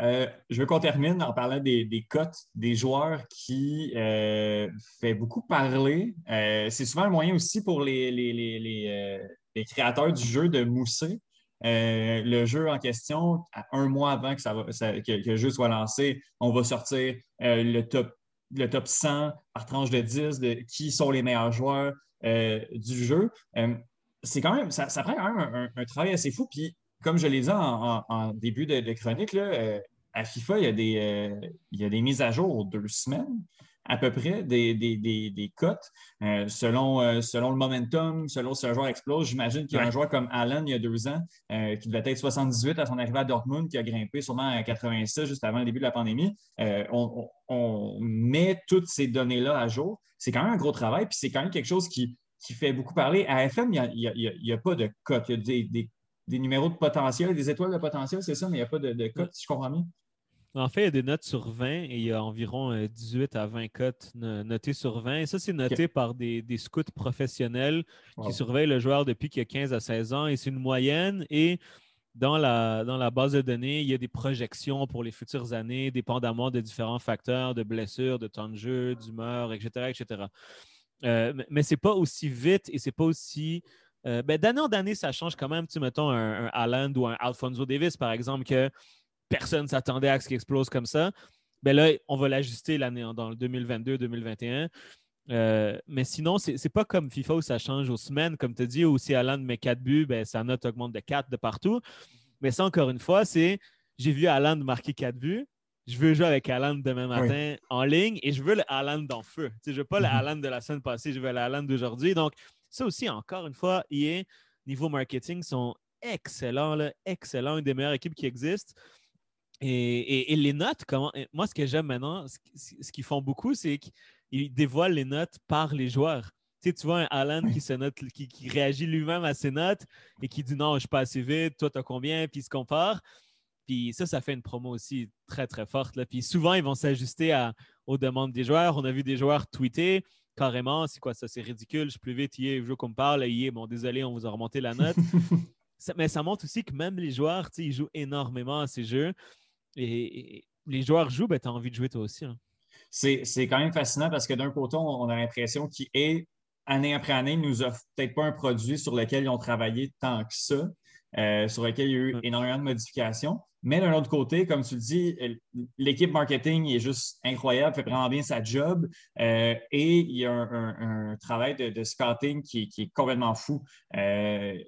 Euh, je veux qu'on termine en parlant des, des cotes des joueurs qui euh, fait beaucoup parler. Euh, c'est souvent un moyen aussi pour les, les, les, les créateurs du jeu de mousser. Euh, le jeu en question, un mois avant que, ça le jeu soit lancé, on va sortir euh, le, top, le top 100 par tranche de 10 de qui sont les meilleurs joueurs euh, du jeu. c'est quand même, ça, prend quand même un, travail assez fou. Puis, comme je l'ai dit en, début de, chronique, à FIFA, il y, a des, il y a des mises à jour deux semaines à peu près des, des, cotes euh, selon, euh, selon le momentum, selon si un joueur explose. J'imagine qu'il y a un joueur comme Allen il y a deux ans euh, qui devait être 78 à son arrivée à Dortmund, qui a grimpé sûrement à 86 juste avant le début de la pandémie. On, met toutes ces données-là à jour. C'est quand même un gros travail, puis c'est quand même quelque chose qui, fait beaucoup parler. À FM, il n'y a, pas de cotes. Il y a des, numéros de potentiel, des étoiles de potentiel, c'est ça, mais il n'y a pas de, de cotes, si je comprends bien. En fait, il y a des notes sur 20 et il y a environ 18 euh, à 20 cotes notées sur 20. Et ça, c'est noté par des, scouts professionnels qui surveillent le joueur depuis qu'il a 15 à 16 ans. Et c'est une moyenne. Et dans la, dans la base de données, il y a des projections pour les futures années, dépendamment de différents facteurs de blessures, de temps de jeu, d'humeur, etc. etc. Euh, mais ce n'est pas aussi vite et c'est pas aussi. Euh, ben, d'année en année, ça change quand même. Tu mettons un, un Haaland ou un Alfonso Davis, par exemple, que personne ne s'attendait à ce qu'il explose comme ça. Ben là, on va l'ajuster l'année dans le 2022-2021. Euh, mais sinon, ce n'est pas comme FIFA où ça change aux semaines. Comme tu dis, où si Alan met 4 buts, ben, sa note augmente de 4 de partout. Mais ça, encore une fois, c'est j'ai vu Alan marquer 4 buts. Je veux jouer avec Alan demain matin en ligne et je veux le Alan dans feu. je ne veux pas le mhm. Alan de la semaine passée, je veux le Alan d'aujourd'hui. Donc, ça aussi, encore une fois, EA, niveau marketing, sont excellent, là, excellent, une des meilleures équipes qui existent. Et, les notes, comment, moi, ce que j'aime maintenant, ce, qu'ils font beaucoup, c'est qu'ils dévoilent les notes par les joueurs. Tu, sais, tu vois un Alan qui se note, qui, réagit lui-même à ses notes et qui dit non, je suis pas assez vite, toi, tu as combien, puis il se compare. Puis ça, ça fait une promo aussi très, très forte. Là. Puis souvent, ils vont s'ajuster aux demandes des joueurs. On a vu des joueurs tweeter carrément, c'est quoi ça, c'est ridicule, je suis plus vite, il je qu'on me parle, est bon, désolé, on vous a remonté la note. mais ça montre aussi que même les joueurs, ils jouent énormément à ces jeux. Et, les joueurs jouent, ben, tu as envie de jouer toi aussi. Hein. C'est quand même fascinant parce que d'un côté, on, a l'impression qu'il est, année après année, nous offre peut-être pas un produit sur lequel ils ont travaillé tant que ça, euh, sur lequel il y a eu énormément de modifications. Mais d'un autre côté, comme tu le dis, l'équipe marketing est juste incroyable, fait vraiment bien sa job. Euh, et il y a un, travail de, scouting qui, est complètement fou. Euh,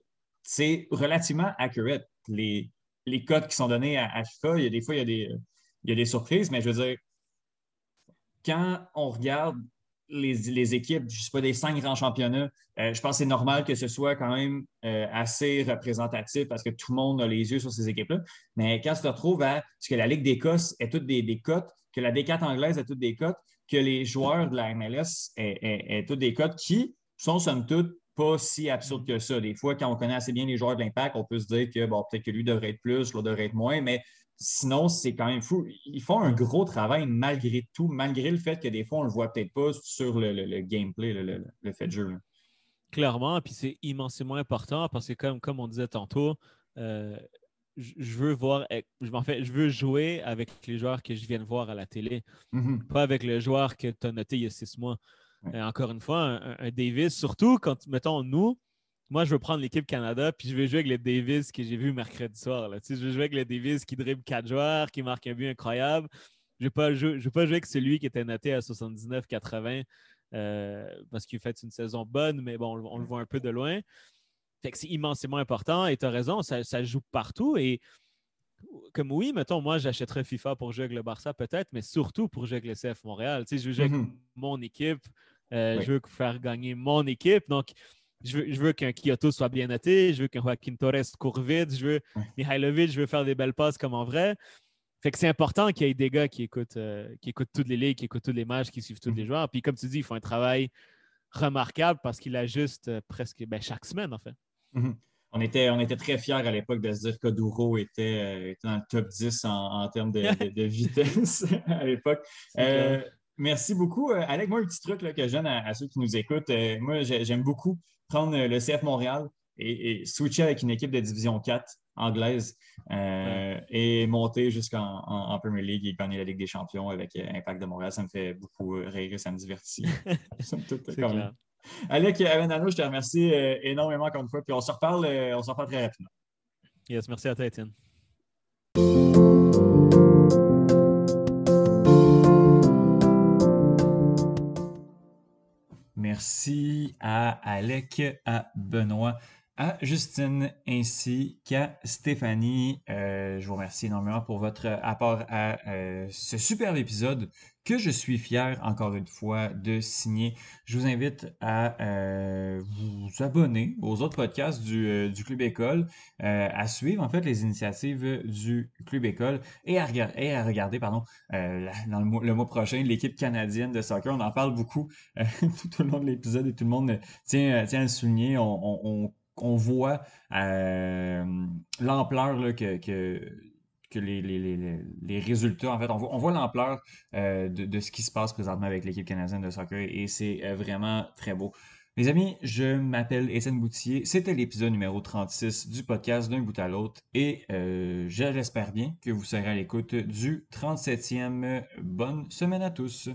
c'est relativement accurate. Les, les codes qui sont donnés à, FIFA, il y a des fois, il y a des, surprises, mais je veux dire, quand on regarde les, équipes, je ne sais pas, des cinq grands championnats, euh, je pense que c'est normal que ce soit quand même euh, assez représentatif parce que tout le monde a les yeux sur ces équipes-là. Mais quand tu te retrouves à ce que la Ligue d'Écosse est toutes des, des cotes, que la D4 anglaise est toutes des cotes, que les joueurs de la MLS est, toutes des cotes qui sont somme toute pas si absurdes que ça. Des fois, quand on connaît assez bien les joueurs de l'impact, on peut se dire que bon, peut-être que lui devrait être plus, l'autre devrait être moins, mais sinon, c'est quand même fou. Ils font un gros travail malgré tout, malgré le fait que des fois, on ne le voit peut-être pas sur le, gameplay, le, fait de jeu. Clairement, puis c'est immensément important parce que, comme, comme on disait tantôt, euh, je veux voir, eh, en fait, je veux jouer avec les joueurs que je viens de voir à la télé, mm-hmm. pas avec le joueur que tu as noté il y a six mois. Encore une fois, un, Davis, surtout quand, mettons, nous, moi, je veux prendre l'équipe Canada, puis je vais jouer avec les Davis que j'ai vu mercredi soir. Là. je veux jouer avec les Davis qui dribble quatre joueurs, qui marque un but incroyable. Je ne veux, pas jouer avec celui qui était noté à 79-80 euh, parce qu'il fait une saison bonne, mais bon, on, le voit un peu de loin. c'est immensément important et tu as raison, ça, joue partout. Et comme oui, mettons, moi, j'achèterais FIFA pour jouer avec le Barça peut-être, mais surtout pour jouer avec le CF Montréal. je veux jouer avec mhm. mon équipe, euh, je veux faire gagner mon équipe. Donc, je veux, qu'un Kyoto soit bien noté, je veux qu'un Joaquin Torres court vite, je veux Mihailovic, je veux faire des belles passes comme en vrai. Fait que c'est important qu'il y ait des gars qui écoutent, euh, qui écoutent toutes les ligues, qui écoutent tous les matchs, qui suivent tous les mhm. joueurs. Puis comme tu dis, ils font un travail remarquable parce qu'il ajustent euh, presque ben, chaque semaine, en fait. Mhm. On était, on était très fiers à l'époque de se dire qu'Oduro était, euh, était, dans le top 10 en, termes de, vitesse à l'époque. Merci beaucoup. Alec, moi, un petit truc là, que je donne à, ceux qui nous écoutent. moi, j'aime beaucoup prendre le CF Montréal et, switcher avec une équipe de Division 4 anglaise euh, et monter jusqu'en Premier League et gagner la Ligue des Champions avec euh, Impact de Montréal. Ça me fait beaucoup rire et ça me divertit. Alec Avenano, je te remercie euh, énormément encore une fois. Puis on se reparle, on se reparle très rapidement. Yes, merci à toi, Étienne. Merci à Alec, à Benoît, à Justine ainsi qu'à Stéphanie. Euh, je vous remercie énormément pour votre apport à euh, ce superbe épisode que je suis fier, encore une fois, de signer. Je vous invite à euh, vous abonner aux autres podcasts du, euh, Club École, à suivre en fait les initiatives du Club École et à, regarder pardon, dans le mois, prochain l'équipe canadienne de soccer. On en parle beaucoup tout au long de l'épisode et tout le monde tient, tient à le souligner. On, voit l'ampleur que, que que les, résultats, en fait, on voit, l'ampleur euh, de, ce qui se passe présentement avec l'équipe canadienne de soccer et c'est euh, vraiment très beau. Mes amis, je m'appelle Étienne Boutier. C'était l'épisode numéro 36 du podcast d'un bout à l'autre et euh, j'espère bien que vous serez à l'écoute du 37e. Bonne semaine à tous.